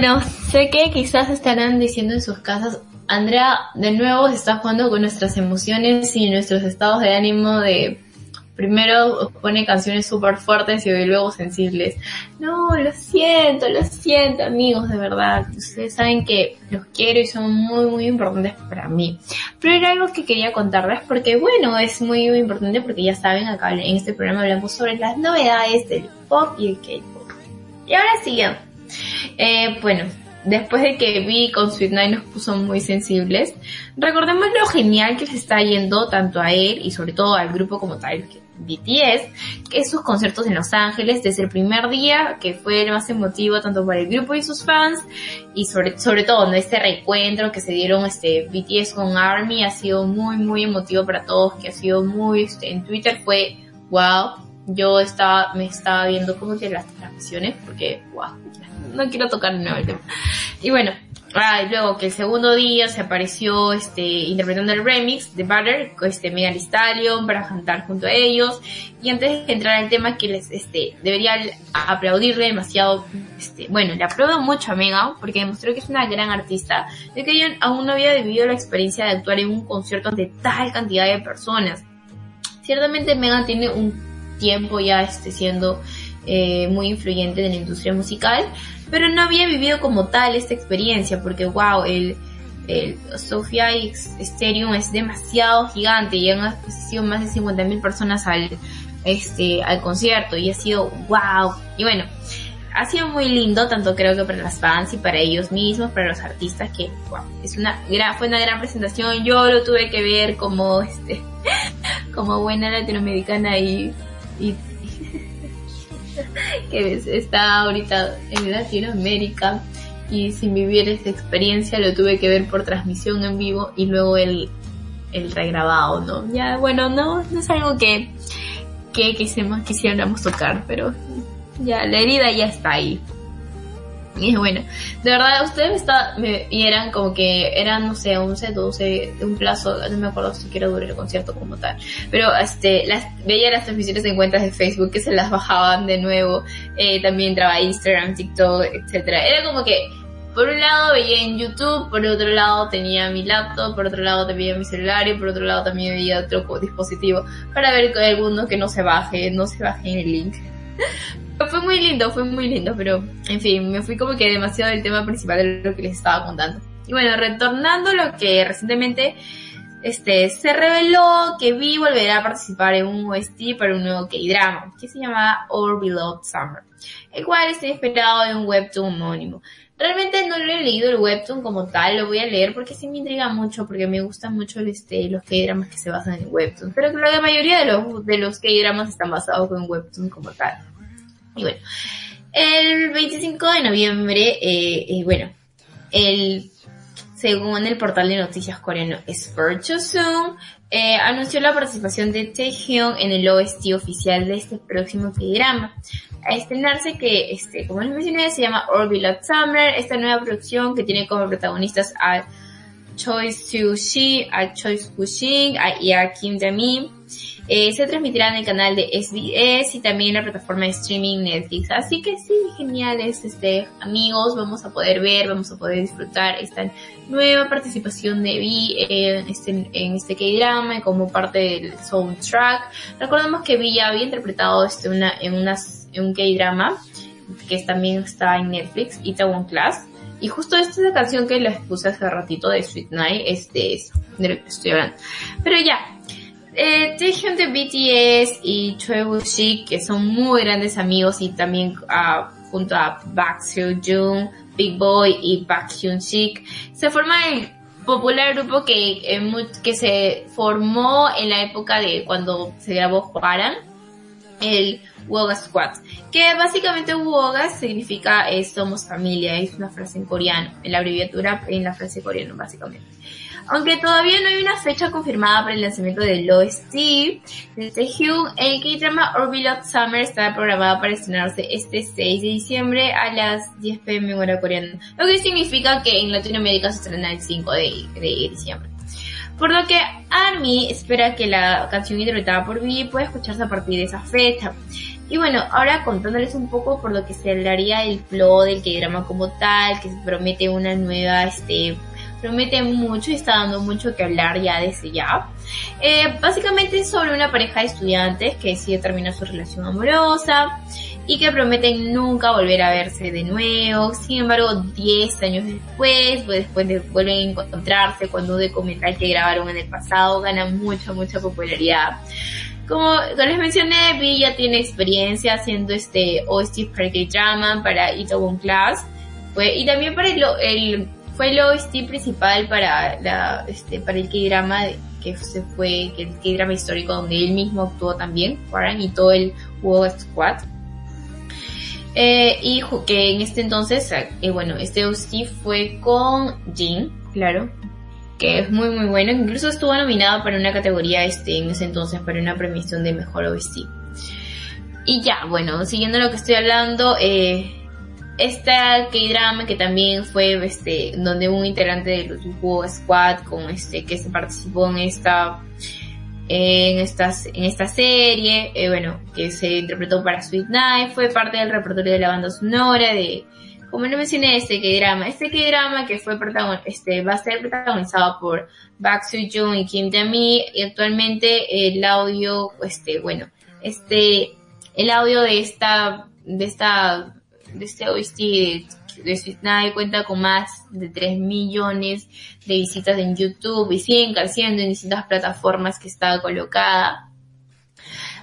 Bueno, sé que quizás estarán diciendo en sus casas, Andrea de nuevo se está jugando con nuestras emociones y nuestros estados de ánimo de primero pone canciones súper fuertes y luego sensibles. No, lo siento, lo siento amigos, de verdad. Ustedes saben que los quiero y son muy, muy importantes para mí. Pero era algo que quería contarles porque, bueno, es muy, muy importante porque ya saben, acá en este programa hablamos sobre las novedades del pop y el K-pop. Y ahora sí, eh, bueno, después de que vi con Sweet Night nos puso muy sensibles, recordemos lo genial que se está yendo tanto a él y sobre todo al grupo como tal, BTS, que sus conciertos en Los Ángeles desde el primer día, que fue el más emotivo tanto para el grupo y sus fans, y sobre, todo este reencuentro que se dieron este BTS con ARMY ha sido muy muy emotivo para todos, que ha sido muy, este, en Twitter fue wow, yo estaba, me estaba viendo como que las transmisiones, porque wow, no quiero tocar de nuevo el tema. Y bueno, ah, y luego que el segundo día se apareció este interpretando el remix de Butter, este Megan Stallion para cantar junto a ellos. Y antes de entrar al tema que les este debería aplaudirle demasiado, este, bueno, le aplaudo mucho a Megan porque demostró que es una gran artista, de que ella aún no había vivido la experiencia de actuar en un concierto ante tal cantidad de personas. Ciertamente Megan tiene un tiempo ya este, siendo eh, muy influyente en la industria musical, pero no había vivido como tal esta experiencia, porque wow, el, el Sofia Stadium es demasiado gigante y han asistido más de 50.000 personas al, este, al concierto y ha sido wow. Y bueno, ha sido muy lindo, tanto creo que para las fans y para ellos mismos, para los artistas, que wow, es una gran, fue una gran presentación. Yo lo tuve que ver como, este, como buena latinoamericana y que está ahorita en Latinoamérica y sin vivir esta experiencia lo tuve que ver por transmisión en vivo y luego el, el regrabado, ¿no? Ya, bueno, no, no es algo que, que quisiéramos tocar, pero ya, la herida ya está ahí. Y bueno, de verdad, ustedes me, está, me y eran como que eran, no sé, 11, 12, de un plazo, no me acuerdo si quiero durar el concierto como tal. Pero este, las, veía las transmisiones en cuentas de Facebook que se las bajaban de nuevo. Eh, también entraba Instagram, TikTok, etcétera Era como que, por un lado veía en YouTube, por otro lado tenía mi laptop, por otro lado tenía mi celular y por otro lado también veía otro dispositivo para ver que alguno que no se baje, no se baje en el link. Fue muy lindo, fue muy lindo, pero en fin, me fui como que demasiado del tema principal de lo que les estaba contando. Y bueno, retornando lo que recientemente este, se reveló que Vi volverá a participar en un OST para un nuevo K-drama, que se llama All Beloved Summer, el cual está inspirado en un webtoon homónimo. Realmente no lo he leído el webtoon como tal, lo voy a leer porque sí me intriga mucho, porque me gustan mucho este, los K-dramas que se basan en webtoon, pero que la mayoría de los, de los K-dramas están basados en webtoon como tal. Y bueno, el 25 de noviembre, eh, eh, bueno, el, según el portal de noticias coreano Sport eh, anunció la participación de Taehyung en el OST oficial de este próximo programa. A estrenarse que, este, como les mencioné, se llama Orbital Summer, esta nueva producción que tiene como protagonistas a Choi Soo-shi, a Choi Soo-shin y a Kim Jae-min. Eh, se transmitirá en el canal de SBS y también en la plataforma de streaming Netflix. Así que sí, geniales, este, amigos, vamos a poder ver, vamos a poder disfrutar esta nueva participación de Vi este, en este K-drama como parte del soundtrack. Recordemos que Vi ya había interpretado este una, en, unas, en un K-drama que también está en Netflix, Itaewon Class. Y justo esta es la canción que les puse hace ratito de Sweet Night, este es de lo que estoy hablando. Pero ya, eh, Taehyung de BTS y Choi Woo-shik, que son muy grandes amigos y también uh, junto a Park Seo-joon, Big Boy y Park Hyun-sik, se forma el popular grupo que, eh, que se formó en la época de cuando se grabó Hwaran, el Woga Squad, que básicamente Woga significa eh, somos familia, es una frase en coreano, en la abreviatura en la frase coreana básicamente. Aunque todavía no hay una fecha confirmada para el lanzamiento de OST de Taehyung, el K-drama Orbital Summer está programado para estrenarse este 6 de diciembre a las 10 pm hora coreana, lo que significa que en Latinoamérica se estrena el 5 de, diciembre. Por lo que ARMY espera que la canción interpretada por V pueda escucharse a partir de esa fecha. Y bueno, ahora contándoles un poco por lo que se hablaría el flow del K-drama como tal, que se promete una nueva, este, promete mucho y está dando mucho que hablar ya desde ya. Eh, básicamente es sobre una pareja de estudiantes que decide terminar su relación amorosa y que prometen nunca volver a verse de nuevo. Sin embargo, 10 años después, pues después de vuelven a encontrarse cuando un documental que grabaron en el pasado gana mucha, mucha popularidad. Como les mencioné, Vi ya tiene experiencia haciendo este OST para K-Drama, para Itaewon Class. Fue, y también para el, el fue el OST principal este, para el K-Drama que se fue, que el K-Drama histórico donde él mismo actuó también, Warren, y todo el World Squad. Eh, y que en este entonces, eh, bueno, este OST fue con Jin, claro, que es muy muy bueno, incluso estuvo nominado para una categoría este, en ese entonces, para una premiación de mejor OST. Y ya, bueno, siguiendo lo que estoy hablando, eh, esta K-drama que también fue este donde un integrante de los Squad con este que se participó en esta en esta, en esta serie, eh, bueno, que se interpretó para Sweet Night, fue parte del repertorio de la banda sonora de, como no mencioné, este K-drama, este K-drama que fue protagon este, va a ser protagonizado por Bak Soo Joon y Kim Tae-mi, y actualmente el audio, este, bueno, este, el audio de esta, de esta este OST de Sweet Night cuenta con más de 3 millones de visitas en YouTube y siguen creciendo en distintas plataformas que está colocada.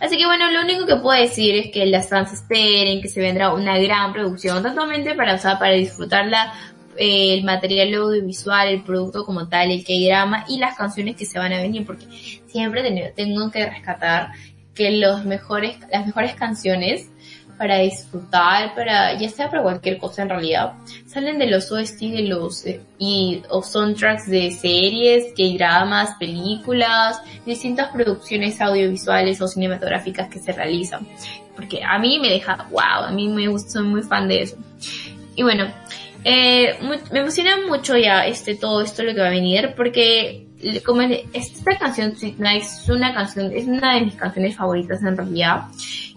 Así que bueno, lo único que puedo decir es que las fans esperen que se vendrá una gran producción, totalmente para usar para disfrutarla eh, el material audiovisual, el producto como tal, el K-drama y las canciones que se van a venir, porque siempre tengo que rescatar que los mejores, las mejores canciones para disfrutar, para ya sea para cualquier cosa en realidad. Salen de los OST de los eh, y o soundtracks de series, que dramas, películas, distintas producciones audiovisuales o cinematográficas que se realizan. Porque a mí me deja, wow, a mí me gusta, soy muy fan de eso. Y bueno, eh, me emociona mucho ya este todo esto lo que va a venir porque como esta canción Sweet Night es una canción, es una de mis canciones favoritas en realidad.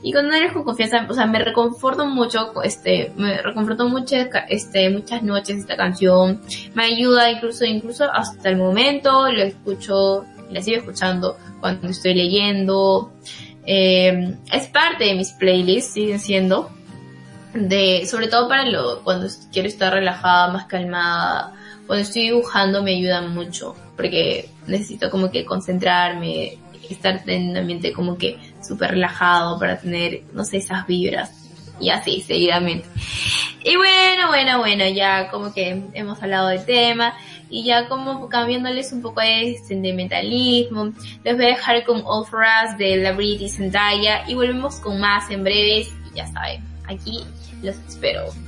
Y cuando eres con confianza, o sea, me reconforto mucho, este, me reconforto mucho, este, muchas noches esta canción. Me ayuda incluso, incluso hasta el momento, lo escucho, la sigo escuchando cuando estoy leyendo. Eh, es parte de mis playlists, siguen siendo. De, sobre todo para lo, cuando quiero estar relajada, más calmada. Cuando estoy dibujando me ayuda mucho, porque necesito como que concentrarme, estar en un ambiente como que súper relajado para tener, no sé, esas vibras. Y así, seguidamente. Y bueno, bueno, bueno, ya como que hemos hablado del tema y ya como cambiándoles un poco de sentimentalismo, les voy a dejar con All For Us de la British Zendaya y volvemos con más en breves y ya saben, aquí los espero.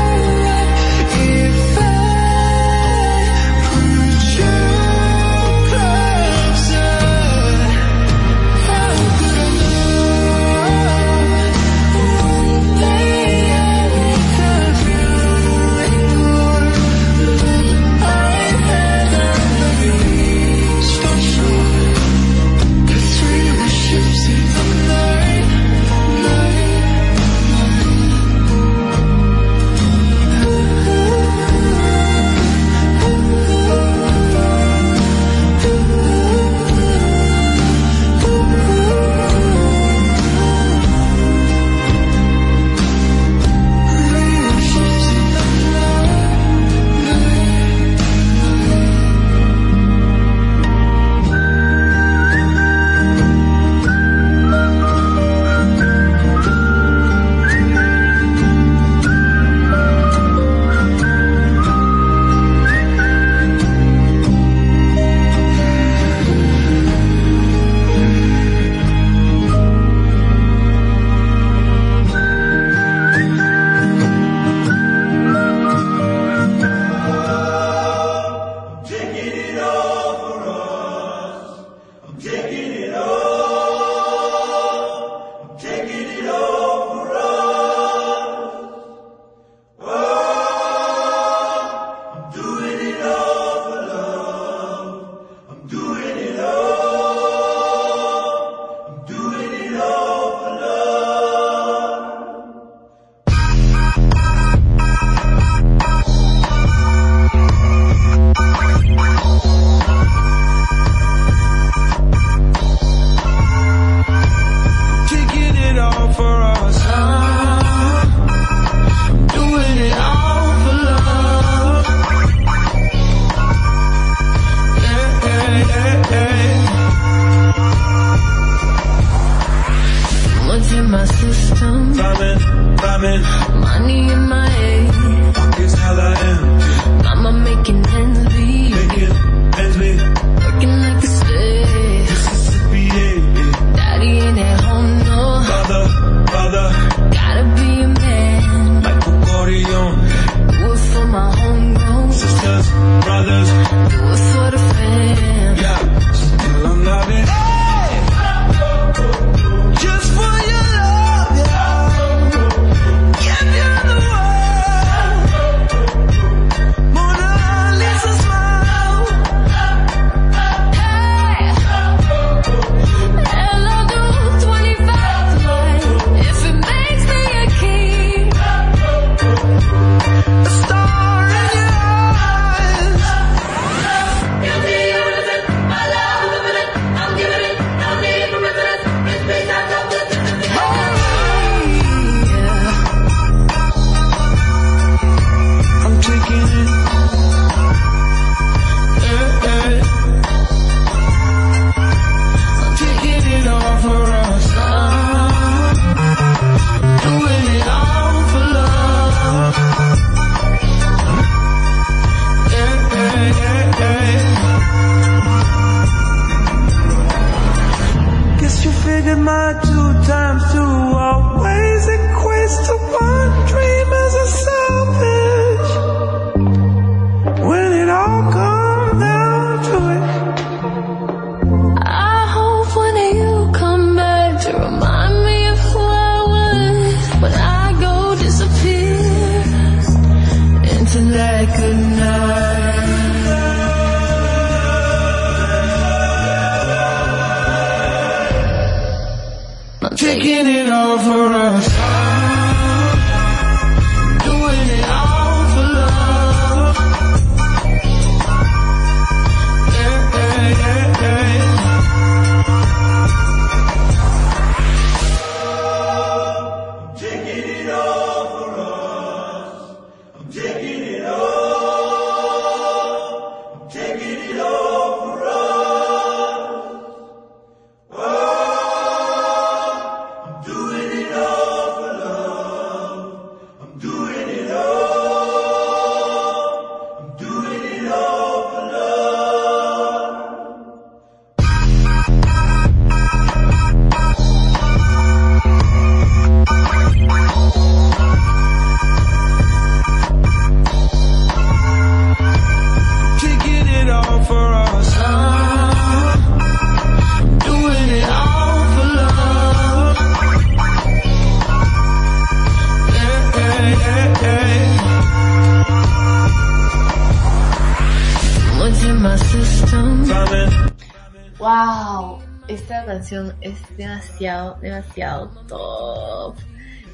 top.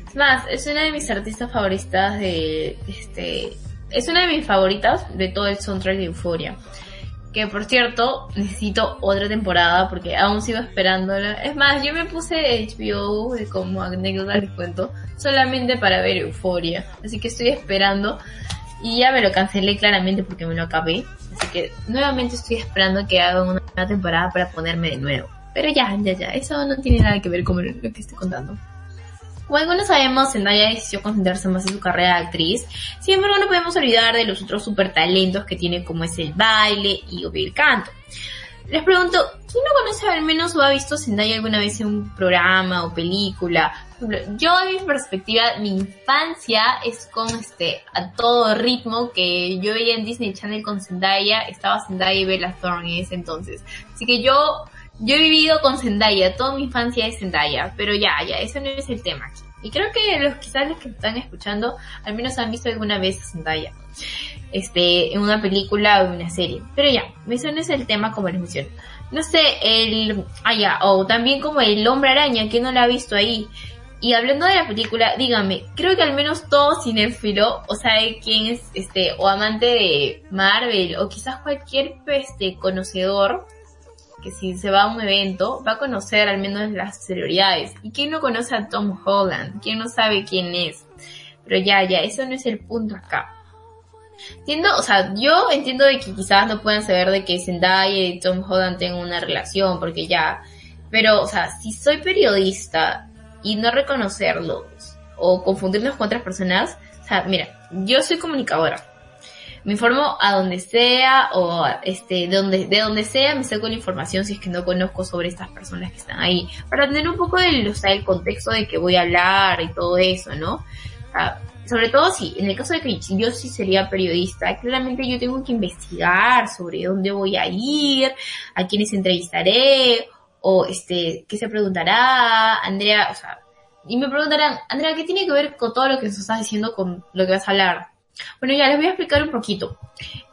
Es más, es una de mis artistas favoritas de este. Es una de mis favoritas de todo el soundtrack de Euphoria. Que por cierto, necesito otra temporada porque aún sigo esperándola. Es más, yo me puse HBO como anécdota les cuento, solamente para ver Euphoria. Así que estoy esperando. Y ya me lo cancelé claramente porque me lo acabé. Así que nuevamente estoy esperando que hagan una temporada para ponerme de nuevo. Pero ya, ya, ya, eso no tiene nada que ver con lo que estoy contando. Como algunos sabemos, Zendaya decidió concentrarse más en su carrera de actriz. Sin embargo, no podemos olvidar de los otros super talentos que tiene como es el baile y obvio el canto. Les pregunto, ¿quién no conoce al menos o ha visto Zendaya alguna vez en un programa o película? Yo, de mi perspectiva, mi infancia es con este, a todo ritmo que yo veía en Disney Channel con Zendaya, estaba Zendaya y Bella Thorne en ese entonces. Así que yo, yo he vivido con Zendaya, toda mi infancia es Zendaya, pero ya, ya, ese no es el tema aquí. Y creo que los quizás los que están escuchando al menos han visto alguna vez Zendaya este, en una película o en una serie. Pero ya, eso no es el tema como les menciono. No sé, el, ah ya, o también como el hombre araña, que no lo ha visto ahí. Y hablando de la película, dígame, creo que al menos todo cinéfilo, o sabe quién es, este, o amante de Marvel, o quizás cualquier, este, conocedor, si se va a un evento, va a conocer al menos las celebridades. ¿Y quién no conoce a Tom Holland? ¿Quién no sabe quién es? Pero ya, ya, eso no es el punto acá. Entiendo, o sea, yo entiendo de que quizás no puedan saber de que Zendaya y Tom Holland tengan una relación, porque ya, pero, o sea, si soy periodista y no reconocerlos, o confundirnos con otras personas. O sea, mira, yo soy comunicadora. Me informo a donde sea o este, de donde, de donde sea me saco la información si es que no conozco sobre estas personas que están ahí. Para tener un poco del, o sea, el contexto de que voy a hablar y todo eso, ¿no? Sobre todo si, en el caso de que yo sí sería periodista, claramente yo tengo que investigar sobre dónde voy a ir, a quiénes entrevistaré, o este, qué se preguntará, Andrea, o sea, y me preguntarán, Andrea, ¿qué tiene que ver con todo lo que estás diciendo con lo que vas a hablar? Bueno, ya les voy a explicar un poquito.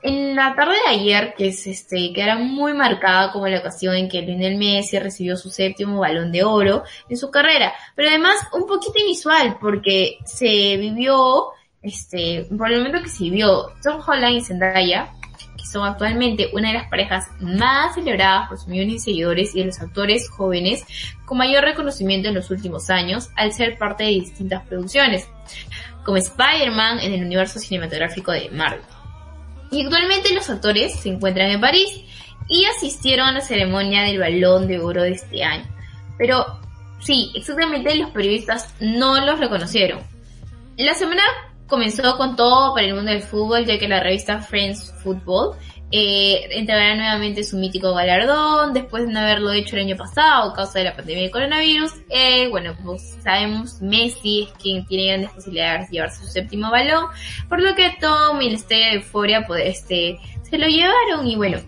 En la tarde de ayer, que es este, que era muy marcada como la ocasión en que Lionel Messi recibió su séptimo balón de oro en su carrera, pero además un poquito inusual porque se vivió, este, por el momento que se vivió Tom Holland y Zendaya, que son actualmente una de las parejas más celebradas por sus millones de seguidores y de los actores jóvenes con mayor reconocimiento en los últimos años al ser parte de distintas producciones como Spider-Man en el universo cinematográfico de Marvel. Y actualmente los actores se encuentran en París y asistieron a la ceremonia del balón de oro de este año. Pero sí, exactamente los periodistas no los reconocieron. La semana comenzó con todo para el mundo del fútbol, ya que la revista Friends Football eh, entregará nuevamente su mítico galardón después de no haberlo hecho el año pasado a causa de la pandemia de coronavirus. Eh, bueno, como sabemos, Messi es quien tiene grandes posibilidades de llevarse su séptimo balón, por lo que Tom y el estrella de Euforia pues, este, se lo llevaron y bueno,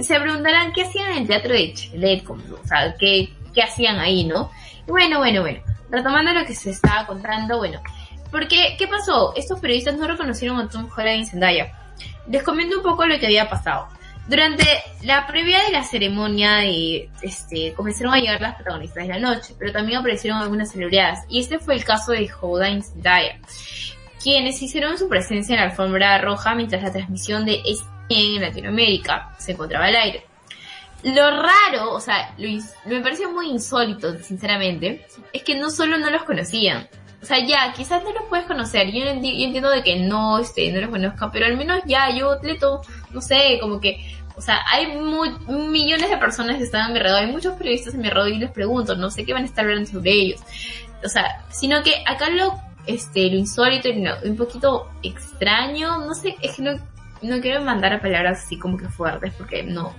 se preguntarán qué hacían en el teatro de Chilet, o sea, qué, qué hacían ahí, ¿no? Bueno, bueno, bueno, retomando lo que se estaba contando, bueno, porque, ¿qué pasó? Estos periodistas no reconocieron a Tom Holland y Zendaya les comento un poco lo que había pasado. Durante la previa de la ceremonia este, comenzaron a llegar las protagonistas de la noche, pero también aparecieron algunas celebridades, y este fue el caso de Hoda Zendaya, quienes hicieron su presencia en la alfombra roja mientras la transmisión de ESPN en Latinoamérica se encontraba al aire. Lo raro, o sea, lo, me pareció muy insólito, sinceramente, es que no solo no los conocían, o sea, ya, quizás no los puedes conocer, yo, entiendo de que no, este, no los conozca, pero al menos ya, yo atleto, no sé, como que, o sea, hay millones de personas que están a mi alrededor, hay muchos periodistas a mi alrededor y les pregunto, no sé qué van a estar hablando sobre ellos. O sea, sino que acá lo, este, lo insólito y un poquito extraño, no sé, es que no, no quiero mandar a palabras así como que fuertes, porque no,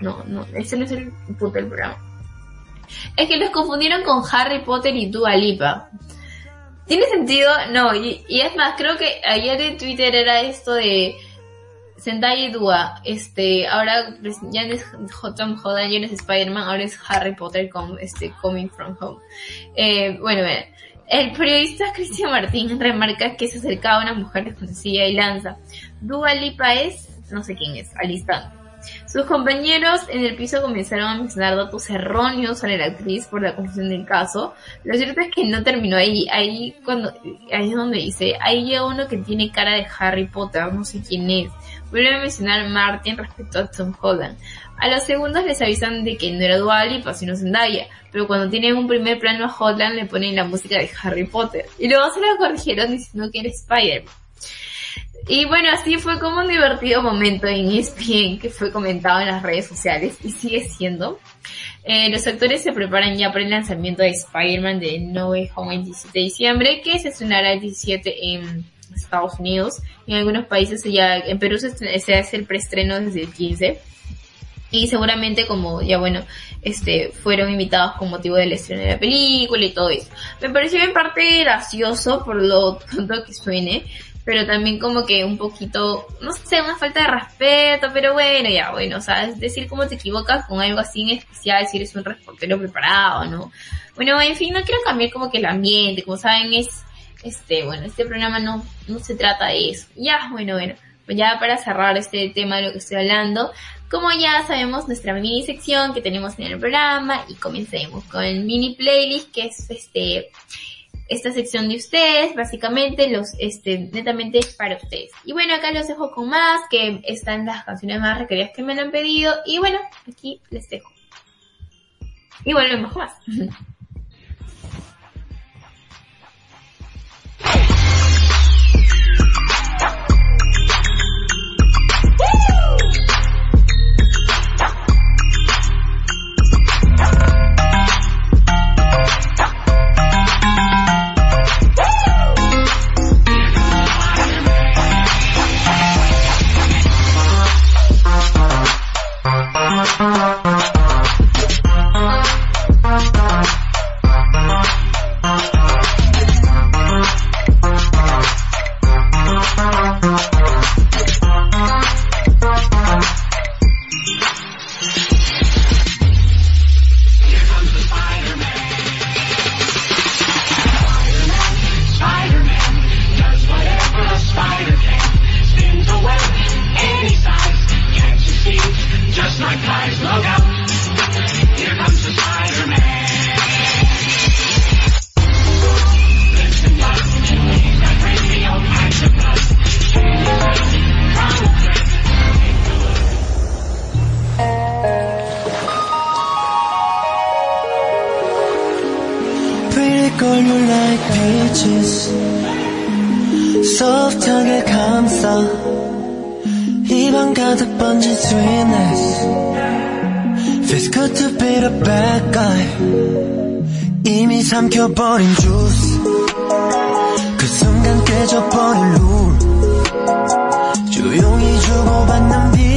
no, no, ese no es el punto del programa. Es que los confundieron con Harry Potter y Dua Lipa. ¿Tiene sentido? No, y, es más, creo que ayer en Twitter era esto de Zendaya y Dua, este, ahora pues, ya es Tom Holland, ya no es Spider-Man, ahora es Harry Potter con este Coming From Home. Eh, bueno, el periodista Cristian Martín remarca que se acercaba a una mujer desconocida y lanza, Dua Lipa es, no sé quién es, al instante. Sus compañeros en el piso comenzaron a mencionar datos erróneos sobre la actriz por la confusión del caso. Lo cierto es que no terminó ahí. Ahí cuando, ahí es donde dice, ahí llega uno que tiene cara de Harry Potter, no sé quién es. Vuelve a mencionar Martin respecto a Tom Holland. A los segundos les avisan de que no era Dual y sino Zendaya, pero cuando tienen un primer plano a Holland le ponen la música de Harry Potter. Y luego se lo corrigieron diciendo que era Spider-Man. Y bueno, así fue como un divertido momento en ESPN que fue comentado en las redes sociales y sigue siendo. Eh, los actores se preparan ya para el lanzamiento de Spider-Man de No Way Home el 17 de diciembre, que se estrenará el 17 en Estados Unidos. En algunos países ya, en Perú se, hace el preestreno desde el 15. Y seguramente como ya bueno, este, fueron invitados con motivo del estreno de la película y todo eso. Me pareció en parte gracioso por lo tanto que suene, pero también como que un poquito, no sé, una falta de respeto, pero bueno, ya, bueno, o sea, es decir, cómo te equivocas con algo así en especial, si eres un reportero preparado, ¿no? Bueno, en fin, no quiero cambiar como que el ambiente, como saben, es, este, bueno, este programa no, no se trata de eso. Ya, bueno, bueno, pues ya para cerrar este tema de lo que estoy hablando, como ya sabemos, nuestra mini sección que tenemos en el programa, y comencemos con el mini playlist, que es este, esta sección de ustedes, básicamente los, este, netamente para ustedes. Y bueno, acá los dejo con más, que están las canciones más requeridas que me lo han pedido, y bueno, aquí les dejo. Y volvemos más. Thank you. 따뜻하게 감싸. 이방 가득 번진 sweetness Feels good to be the bad guy. 이미 삼켜버린 주스 그 순간 깨져버린 룰. 조용히 주고받는 비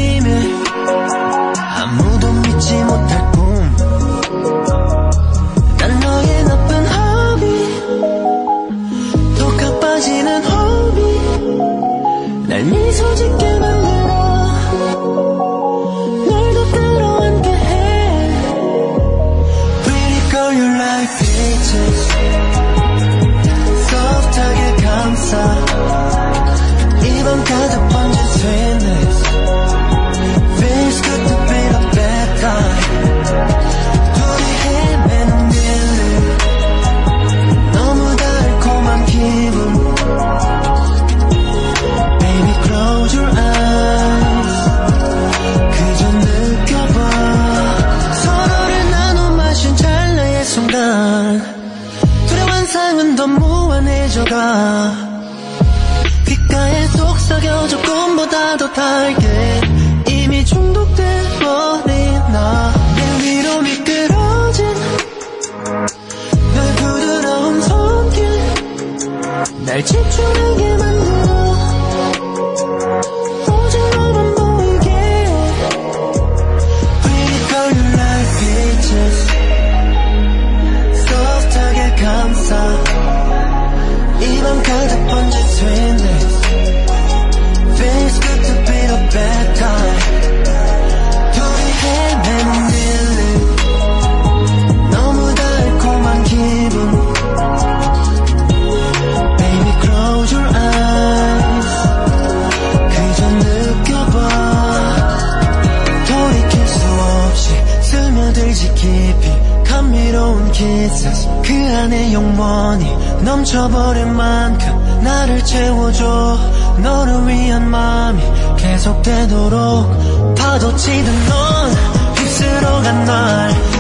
가. 귓가에 속삭여 조금보다 더 달게 이미 중독돼 버린 나내 위로 미끄러진 널 부드러운 손길 날 집중하게 만들 kisses 그 안에 영원히 넘쳐버릴 만큼 나를 채워줘. 너를 위한 마음이 계속되도록 파도치든 넌 휩쓸어간 날.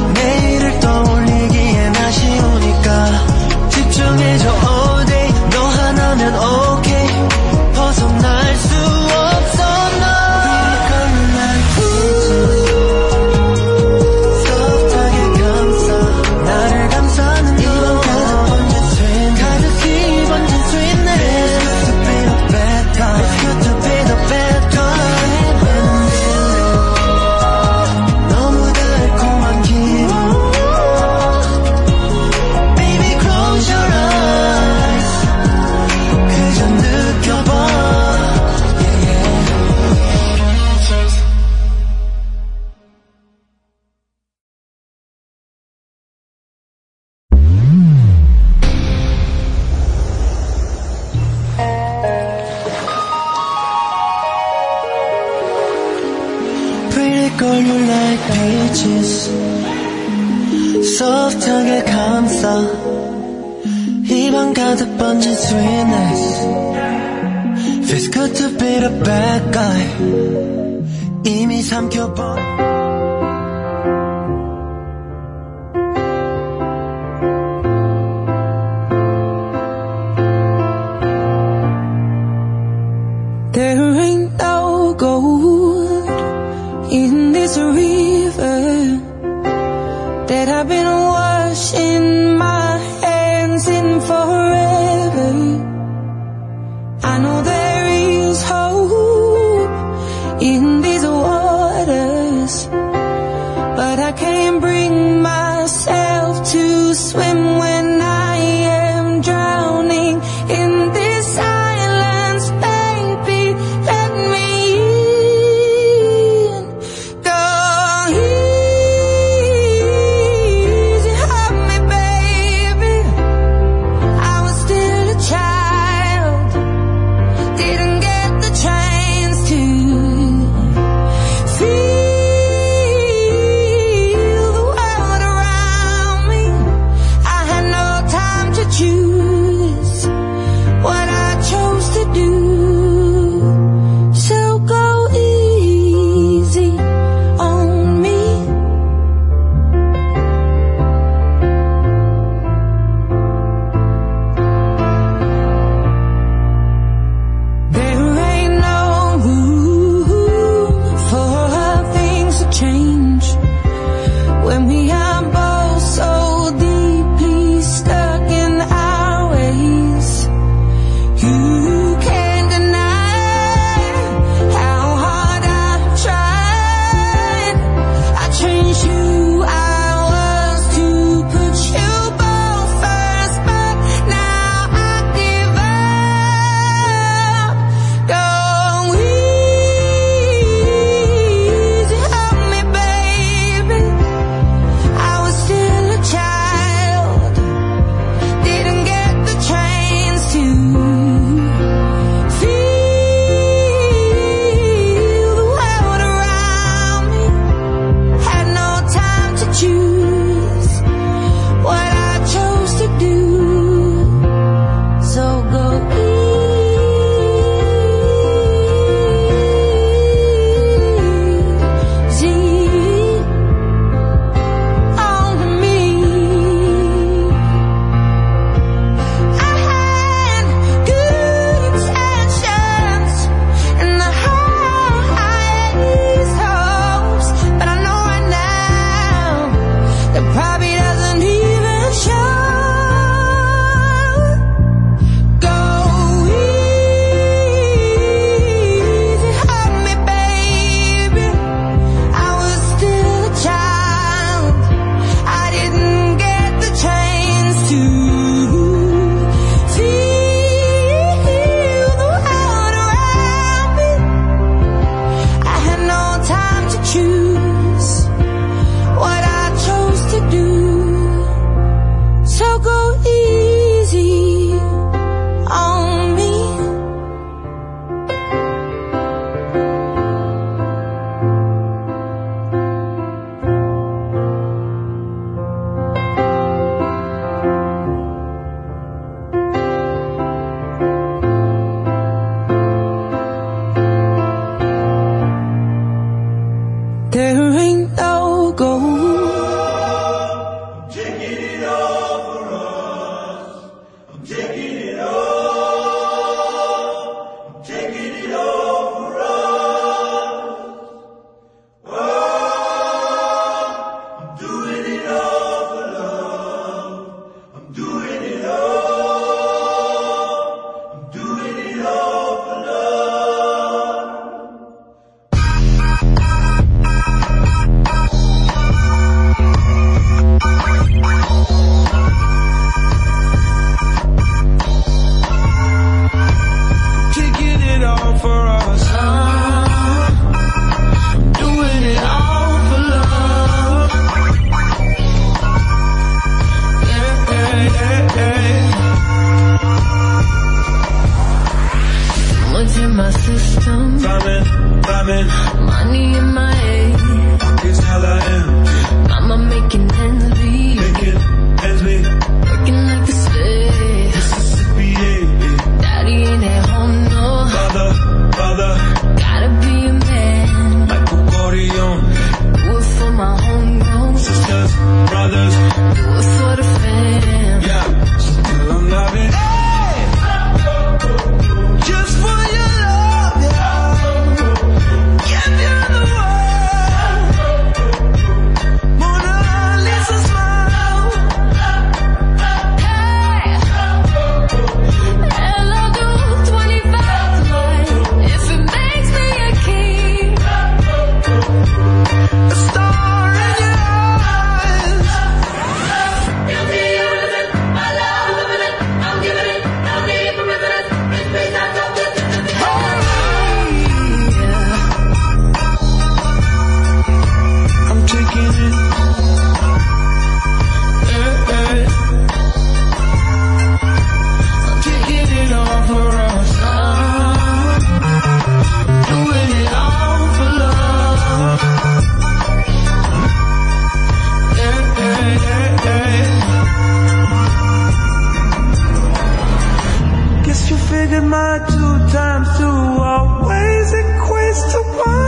spending my two times to always equates to one.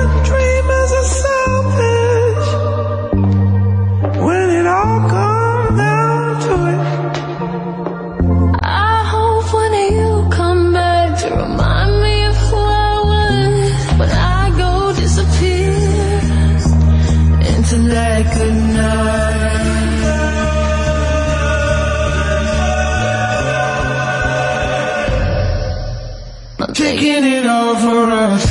forever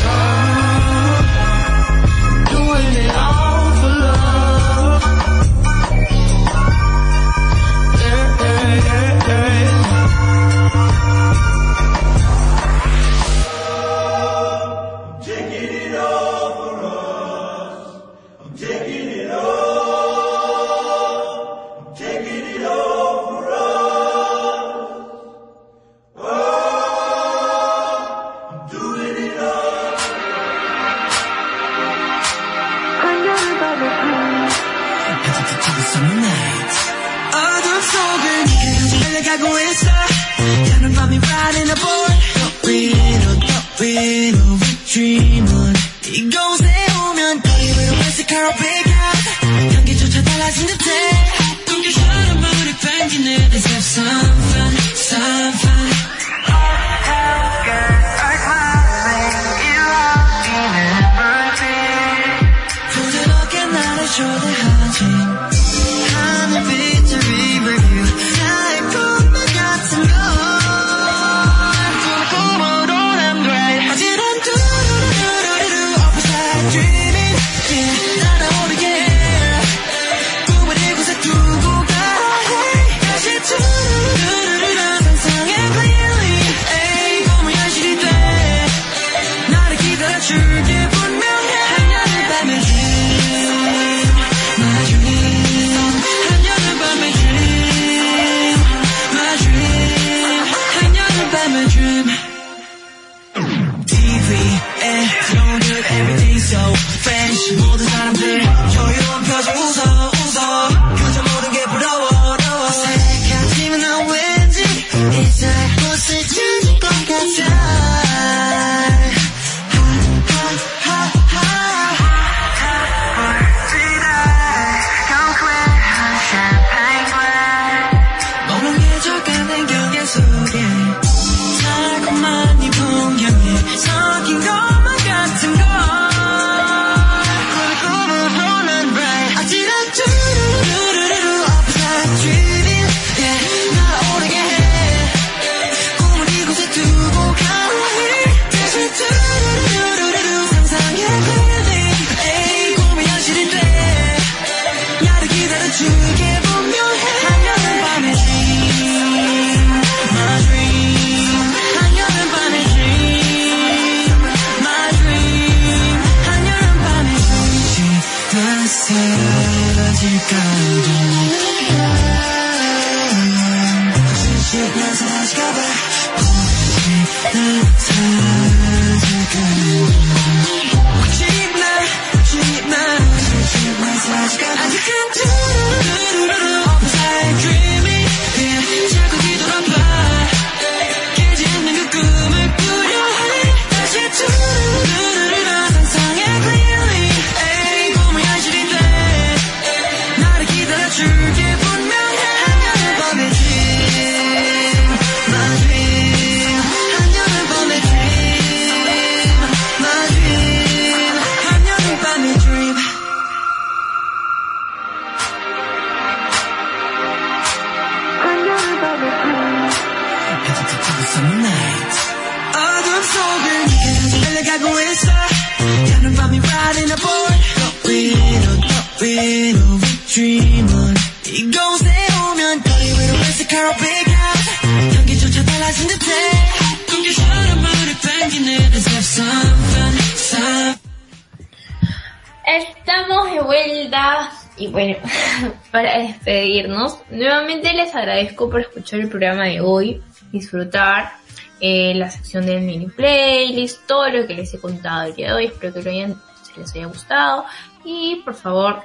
agradezco por escuchar el programa de hoy, disfrutar eh, la sección del mini playlist, todo lo que les he contado el día de hoy, espero que lo hayan, les haya gustado y por favor,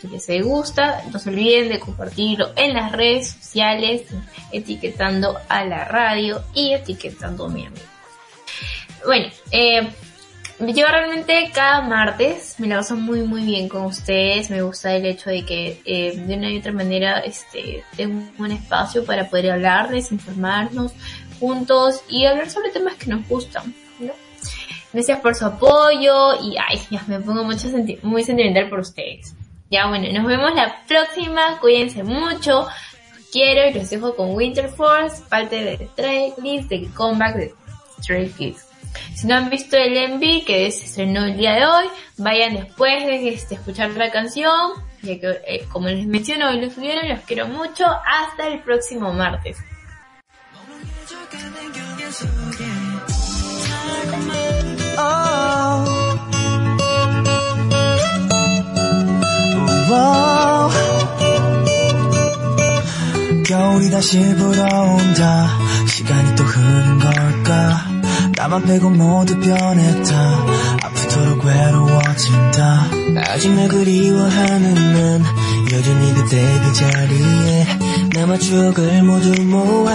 si les gusta, no se olviden de compartirlo en las redes sociales, etiquetando a la radio y etiquetando a mi amigo. Bueno, eh, yo realmente cada martes me la paso muy muy bien con ustedes. Me gusta el hecho de que eh, de una y otra manera este, tengo un espacio para poder hablarles, informarnos juntos y hablar sobre temas que nos gustan. ¿no? Gracias por su apoyo y ay, ya me pongo mucho senti- muy sentimental por ustedes. Ya bueno, nos vemos la próxima. Cuídense mucho. Quiero y los dejo con Winter Force, parte de Stray Kids, del comeback de Stray Kids. Si no han visto el MV que se estrenó el día de hoy, vayan después de este, escuchar la canción, ya que eh, como les menciono hoy lo subieron, los quiero mucho, hasta el próximo martes. 겨울이 다시 불어온다 시간이 또 흐른 걸까 나만 빼고 모두 변했다. 아프도록 외로워진다. 아직 날 그리워하는 난 여전히 그때 그 자리에 남아 추억을 모두 모아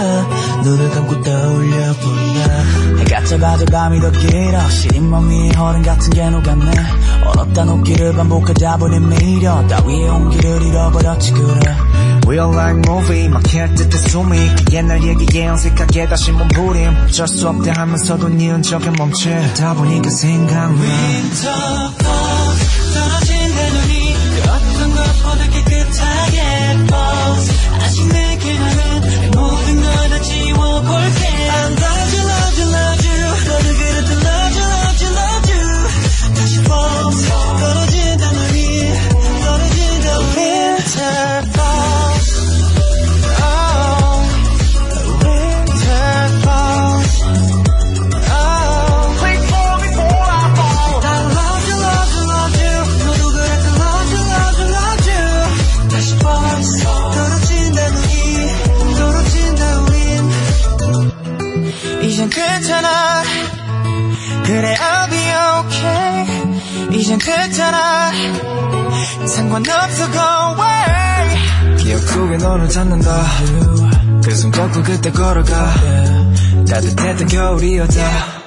눈을 감고 떠올려 본다 해가 잡아도 밤이 더 길어. 시린 멍 위에 허름 같은 게 녹았네. 얼었다 녹기를 반복하다 보니 미련. 따위의 온기를 잃어버렸지 그래. Real life movie. 막힐 듯해 숨이 그 옛날 얘기에 어색하게 다시 몸부림. 어쩔 수 없대 하면서도 네 흔적에 멈추다 보니까 생각나. Winter falls 떨어진다 눈이 그 어떤 것보다 깨끗하게 괜찮아. 그래 I'll be okay. 이젠 괜찮아. 상관없어 go away. 기억 속에 너를 찾는다. 그 손잡고 그때 걸어가. 따뜻했던 겨울이었다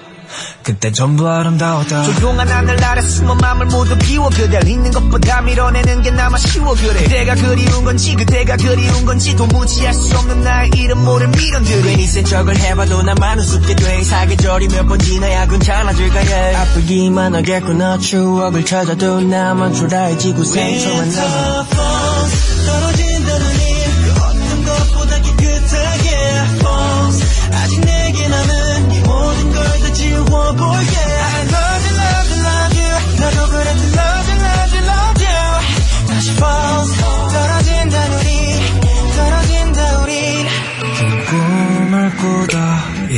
그때 전부 아름다웠다. 조용한 하늘 아래 숨은 맘을 모두 비워 그댈. 잊는 것보다 밀어내는 게 나만 쉬워 그래. 그대가 그리운 건지 그대가 그리운 건지 도무지 알 수 없는 나의 이름 모를 미련들이. 괜히 센 척을 해봐도 나만 우습게 돼. 사계절이 몇 번 지나야 괜찮아질까 해 아프기만 하겠구나. 추억을 찾아도 나만 초라해지고 상처만 남아. 떨어진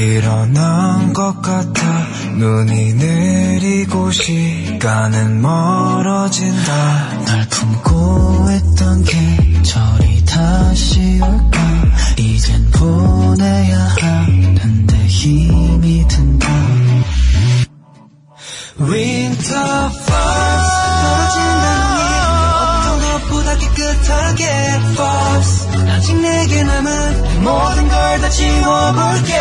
일어난 것 같아. 눈이 내리고 시간은 멀어진다. 널 품고 있던 계절이 다시 올까? 이젠 보내야 하는데 힘이 든다 Winter falls. 떨어진다 눈이 어떤 것보다 깨끗하게 falls. 아직 내게 남은 모든 걸 다 지워볼게